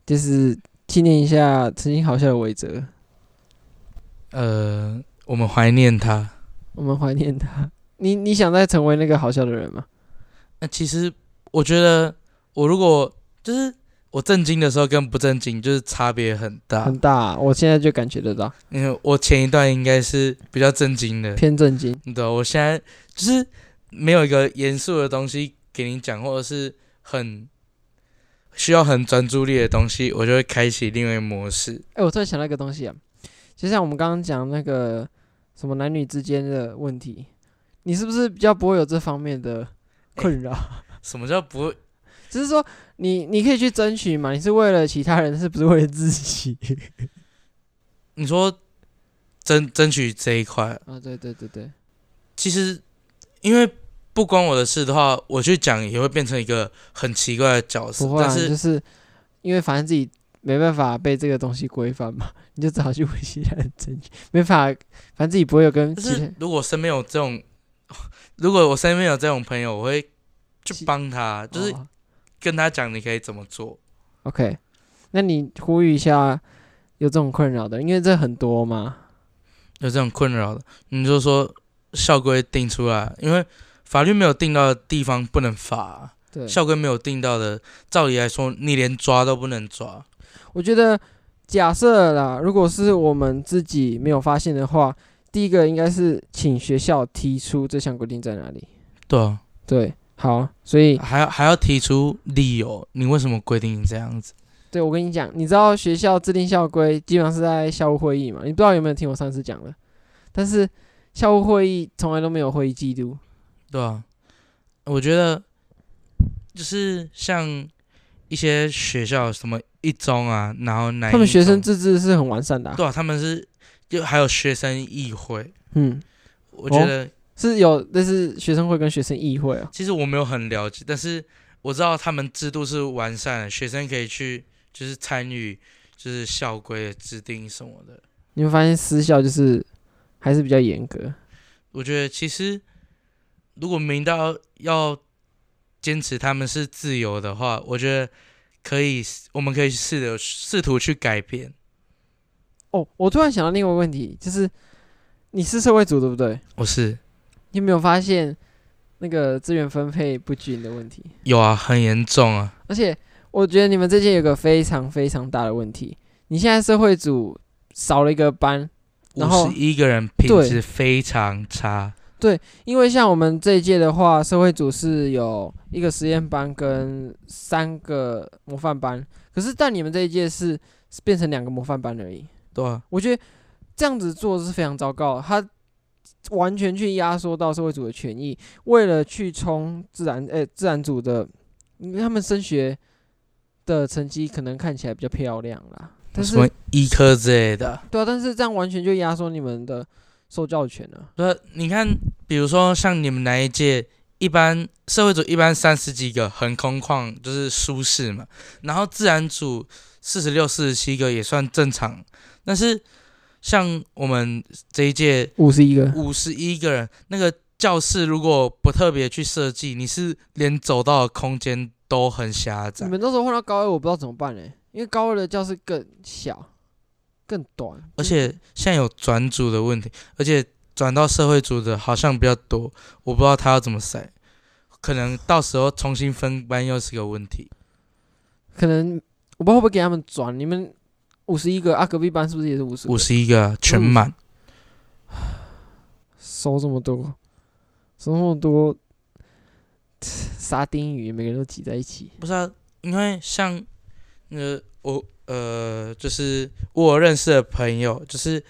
就是纪念一下曾经好笑的韦泽。呃，我们怀念他。我们怀念他。你你想再成为那个好笑的人吗？那其实我觉得，我如果就是我震惊的时候跟不震惊就是差别很大，很大啊。我现在就感觉得到，因为我前一段应该是比较震惊的，偏震惊。对，我现在就是没有一个严肃的东西给你讲，或者是很需要很专注力的东西，我就会开启另外一个模式。哎，我突然想到一个东西啊，就像我们刚刚讲那个什么男女之间的问题，你是不是比较不会有这方面的困扰？什么叫不会？只是说你你可以去争取嘛，你是为了其他人，是不是为了自己？你说争争取这一块啊？对对对对，其实因为不关我的事的话，我去讲也会变成一个很奇怪的角色。不会啊，但是就是因为反正自己没办法被这个东西规范嘛，你就只好去为其他人争取。没法，反正自己不会有跟。但是如果身边有这种，如果我身边有这种朋友，我会去帮他，就是。跟他讲你可以怎么做，OK？那你呼吁一下有这种困扰的，因为这很多嘛。有这种困扰的，你就说校规定出来，因为法律没有定到的地方不能罚。对，校规没有定到的，照理来说你连抓都不能抓。我觉得假设啦，如果是我们自己没有发现的话，第一个应该是请学校提出这项规定在哪里。对啊，对。好，所以还要还要提出理由，你为什么规定这样子？对，我跟你讲，你知道学校制定校规基本上是在校务会议嘛？你不知道有没有听我上次讲的？但是校务会议从来都没有会议记录。对啊，我觉得就是像一些学校什么一中啊，然后哪他们学生自治是很完善的啊。对啊，他们是就还有学生议会。嗯，我觉得。哦是有，但是学生会跟学生议会啊。其实我没有很了解，但是我知道他们制度是完善的，学生可以去就是参与，就是校规的制定什么的。你会发现私校就是还是比较严格。我觉得其实如果明道要坚持他们是自由的话，我觉得可以，我们可以试着试图去改变。哦，我突然想到另外一个问题，就是你是社会组对不对？我是。你有没有发现那个资源分配不均的问题？有啊，很严重啊！而且我觉得你们这届有个非常非常大的问题，你现在社会组少了一个班，然后五十一个人品质非常差。对，因为像我们这一届的话，社会组是有一个实验班跟三个模范班，可是但你们这一届是变成两个模范班而已。对啊，我觉得这样子做是非常糟糕。他完全去压缩到社会组的权益，为了去冲自然，诶、欸，自然组的，因为他们升学的成绩可能看起来比较漂亮啦，但是什么医科之类的，对啊，但是这样完全就压缩你们的受教权了。对，你看，比如说像你们那一届，一般社会组一般三十几个很空旷，就是舒适嘛，然后自然组四十六、四十七个也算正常，但是。像我们这一届五十一个，五十一个人，那个教室如果不特别去设计，你是连走道的空间都很狭窄。你们到时候换到高二，我不知道怎么办嘞，因为高二的教室更小、更短，而且现在有转组的问题，而且转到社会组的好像比较多，我不知道他要怎么塞，可能到时候重新分班又是个问题。可能我不知道会不会给他们转，你们。五十一个啊，隔壁班是不是也是五十？五十一个全满，收这么多，收这么多 沙丁鱼，每个人都挤在一起。不是啊，因为像那个我呃，就是我认识的朋友，就是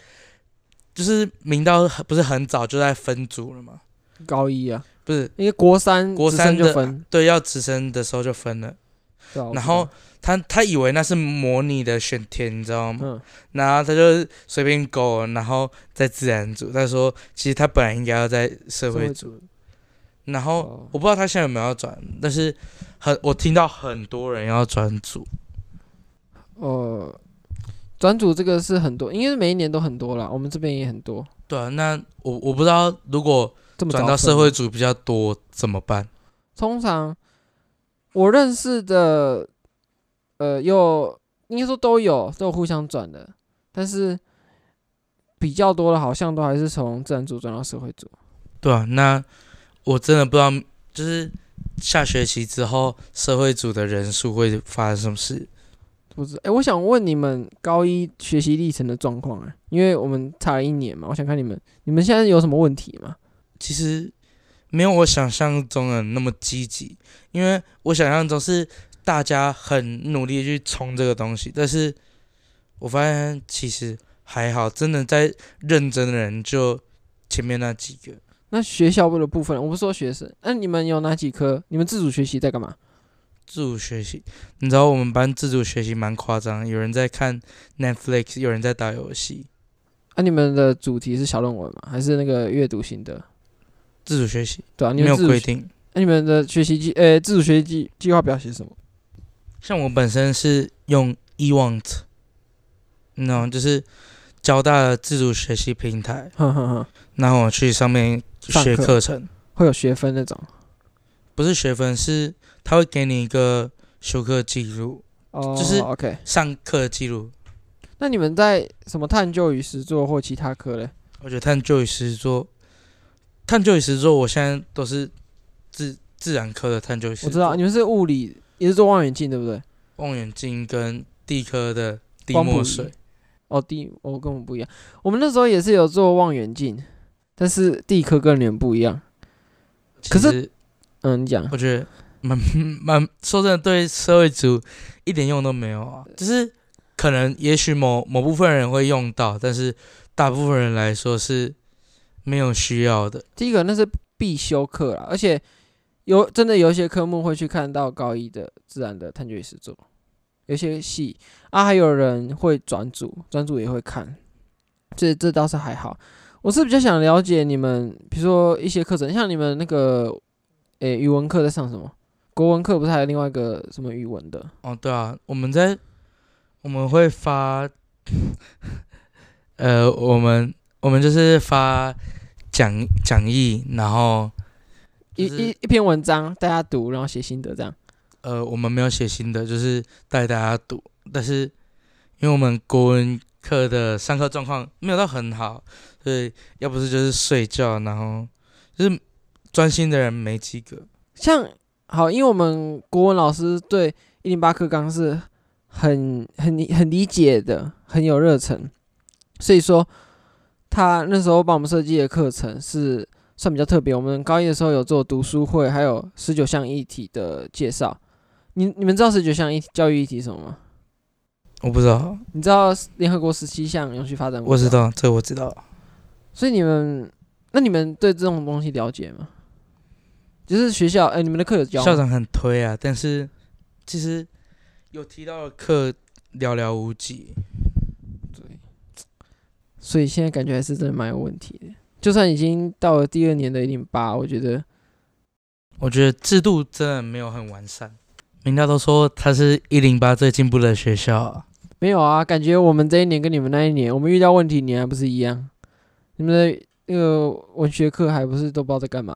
就是明道不是很早就在分组了吗？高一啊，不是，因为国三国三就分，对，要直升的时候就分了，然后。他他以为那是模拟的选填，你知道吗？嗯、然后他就随便勾，然后在自然组。他说，其实他本来应该要在社会组。然后、哦、我不知道他现在有没有要转，但是很我听到很多人要转组。呃，转组这个是很多，因为每一年都很多啦，我们这边也很多。对啊，那我我不知道如果转到社会组比较多怎么办？通常我认识的。呃，又应该说都有，都有互相转的，但是比较多的，好像都还是从自然组转到社会组。对啊，那我真的不知道，就是下学期之后社会组的人数会发生什么事。不是，哎、欸，我想问你们高一学习历程的状况啊，因为我们差了一年嘛，我想看你们，你们现在有什么问题吗？其实没有我想象中的那么积极，因为我想象中是大家很努力去冲这个东西，但是我发现其实还好，真的在认真的人就前面那几个。那学校部的部分，我不是说学生，那你们有哪几科？你们自主学习在干嘛？自主学习，你知道我们班自主学习蛮夸张，有人在看 Netflix，有人在打游戏。啊，你们的主题是小论文吗？还是那个阅读型的？自主学习，对啊，你们没有规定。那、啊、你们的学习计，呃，自主学习计计划表写什么？像我本身是用 eWant，那就是交大的自主学习平台，哼哼哼，然后我去上面学课程，会有学分那种？不是学分是。他会给你一个修课记录，哦，就是 OK 上课记录。那你们在什么探究与实作或其他科嘞？我觉得探究与实作，探究与实作，我现在都是自自然科的探究与实作。我知道你们是物理，也是做望远镜，对不对？望远镜跟地科的地墨水。哦，地我、哦、跟我们不一样。我们那时候也是有做望远镜，但是地科跟你们不一样。可是，嗯，你讲，我觉得。蛮蛮说真的，对社会组一点用都没有啊！就是可能也许某某部分人会用到，但是大部分人来说是没有需要的。第一个那是必修课啦，而且有真的有一些科目会去看到高一的自然的探究与实作，有些系啊，还有人会转组，转组也会看，这这倒是还好。我是比较想了解你们，比如说一些课程，像你们那个诶、语文课在上什么？国文课不是还有另外一个什么语文的？哦，对啊，我们在我们会发，呃，我们我们就是发讲讲义，然后、一一一篇文章大家读，然后写心得这样。呃，我们没有写心得，就是带大家读，但是因为我们国文课的上课状况没有到很好，所以要不是就是睡觉，然后就是专心的人没几个，像。好，因为我们国文老师对一零八课纲是很很很理解的，很有热忱，所以说他那时候帮我们设计的课程是算比较特别。我们高一的时候有做读书会，还有十九项议题的介绍。你你们知道十九项议教育议题什么吗？我不知道。你知道联合国十七项永续发展？我知道，这个我知道。所以你们那你们对这种东西了解吗？就是学校，哎、欸，你们的课有教？校长很推啊，但是其实有提到的课寥寥无几。对，所以现在感觉还是真的蛮有问题的。就算已经到了第二年的一零八，我觉得，我觉得制度真的没有很完善。人家都说他是一零八最进步的学校啊，没有啊，感觉我们这一年跟你们那一年，我们遇到问题，你还不是一样？你们的那个文学课还不是都不知道在干嘛？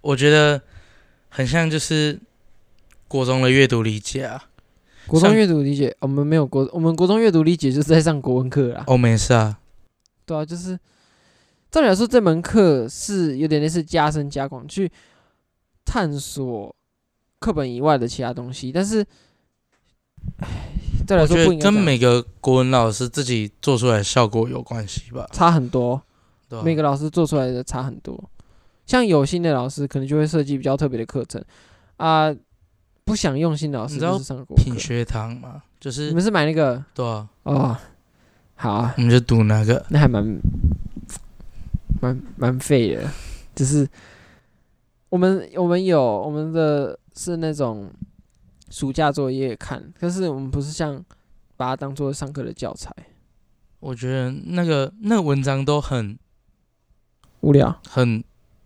我觉得很像就是国中的阅读理解啊，国中阅读理解，我们没有国，我们国中阅读理解就是在上国文课啦。哦，没事啊。对啊，就是照理来说，这门课是有点类似加深加广，去探索课本以外的其他东西。但是，哎，照理来说不应该，跟每个国文老师自己做出来的效果有关系吧？差很多，对啊，每个老师做出来的差很多。像有心的老师可能就会设计比较特别的课程。啊，不想用心的老师就是上过品学堂嘛，就是你们是买那个？对啊，哦，好啊，我们就读那个，那还蛮蛮蛮废的，就是我们我们有我们的是那种暑假作业看，可是我们不是像把它当做上课的教材，我觉得那个那个文章都很无聊，很。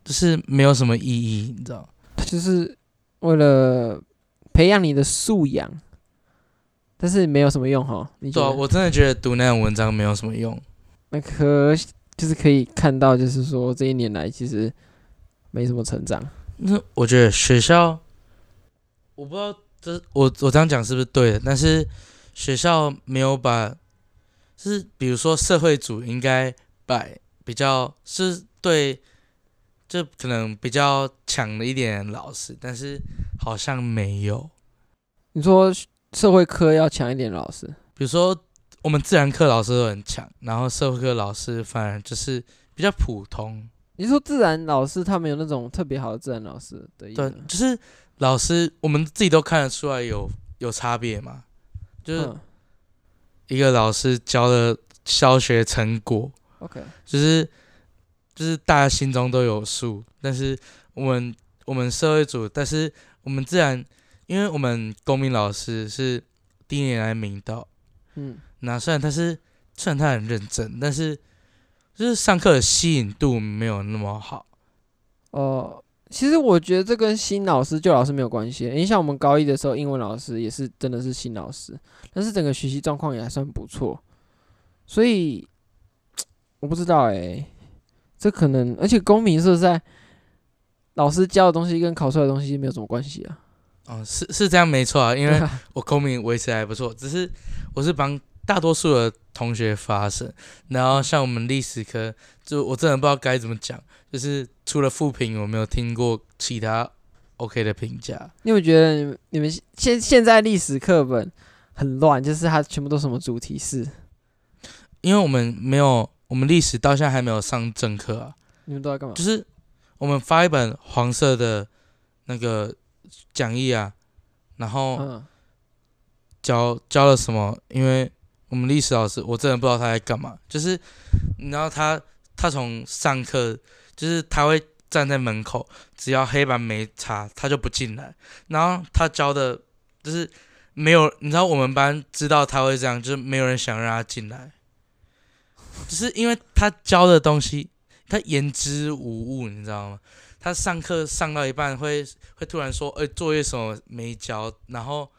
就是没有什么意义，你知道？他就是为了培养你的素养，但是没有什么用哈。你对啊，我真的觉得读那种文章没有什么用。那可就是可以看到，就是说这一年来其实没什么成长。那我觉得学校，我不知道这我我这样讲是不是对的，但是学校没有把，就是比如说社会组应该摆比较是对。就可能比较强的一点老师，但是好像没有。你说社会科要强一点老师，比如说我们自然课老师都很强，然后社会课老师反而就是比较普通。你说自然老师他们有那种特别好的自然老师的意思？对，就是老师我们自己都看得出来有有差别嘛，就是一个老师教的教学成果，OK，就是。就是大家心中都有数，但是我们我们社会组，但是我们自然，因为我们公民老师是第一年来明道，嗯，那虽然他是虽然他很认真，但是就是上课的吸引度没有那么好。哦、呃，其实我觉得这跟新老师旧老师没有关系，因为像我们高一的时候，英文老师也是真的是新老师，但是整个学习状况也还算不错，所以我不知道哎、欸。这可能，而且公民是在老师教的东西跟考出来的东西没有什么关系啊。哦，是是这样没错啊，因为我公民维持还不错，只是我是帮大多数的同学发生。然后像我们历史科，就我真的不知道该怎么讲，就是除了复评，我没有听过其他 OK 的评价。因为我觉得你们你们现现在历史课本很乱，就是它全部都什么主题式？因为我们没有。我们历史到现在还没有上正课啊！你们都在干嘛？就是我们发一本黄色的那个讲义啊，然后教教了什么？因为我们历史老师，我真的不知道他在干嘛。就是，然后他他从上课，就是他会站在门口，只要黑板没擦，他就不进来。然后他教的，就是没有，你知道我们班知道他会这样，就是没有人想让他进来。只是因为他教的东西，他言之无物，你知道吗？他上课上到一半会会突然说：“哎、作业什么没交？”然后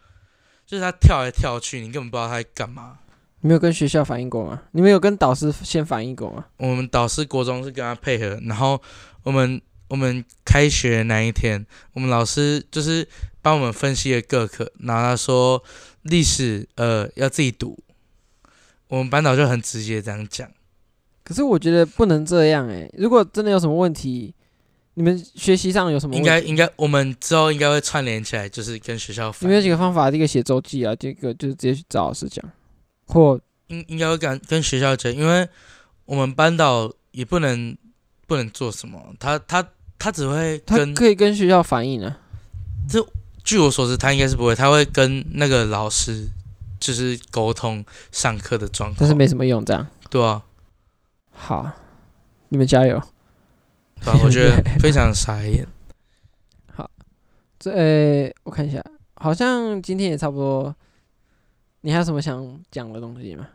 就是他跳来跳去，你根本不知道他在干嘛。你没有跟学校反映过吗？你们有跟导师先反映过吗？我们导师国中是跟他配合，然后我们我们开学那一天，我们老师就是帮我们分析了各科，然后他说历史呃要自己读。我们班导就很直接这样讲，可是我觉得不能这样诶、欸，如果真的有什么问题，你们学习上有什么问题？应该应该，我们之后应该会串联起来，就是跟学校。有没有几个方法？第一个写周记啊，第二个就是直接去找老师讲，或应应该会跟跟学校讲，因为我们班导也不能不能做什么，他他他只会跟他可以跟学校反映啊。这据我所知，他应该是不会，他会跟那个老师。就是沟通上课的状况，但是没什么用，这样。对啊。好，你们加油。对啊，我觉得 非常傻眼。好，这、欸、我看一下，好像今天也差不多。你还有什么想讲的东西吗？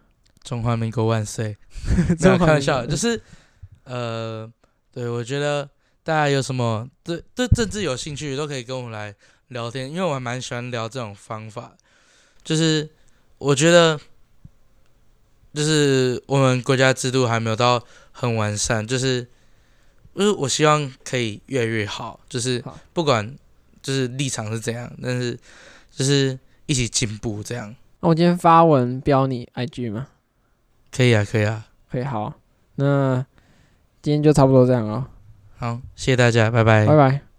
中华民国万岁！没有开玩笑，就是呃，对，我觉得大家有什么对对政治有兴趣，都可以跟我们来聊天，因为我还蛮喜欢聊这种方法，就是。我觉得，就是我们国家制度还没有到很完善，就是，就是我希望可以越来越好，就是不管就是立场是怎样，但是就是一起进步这样。那我今天发文标你 IG 吗？可以啊，可以啊，可以。好，那今天就差不多这样哦。好，谢谢大家，拜拜，拜拜。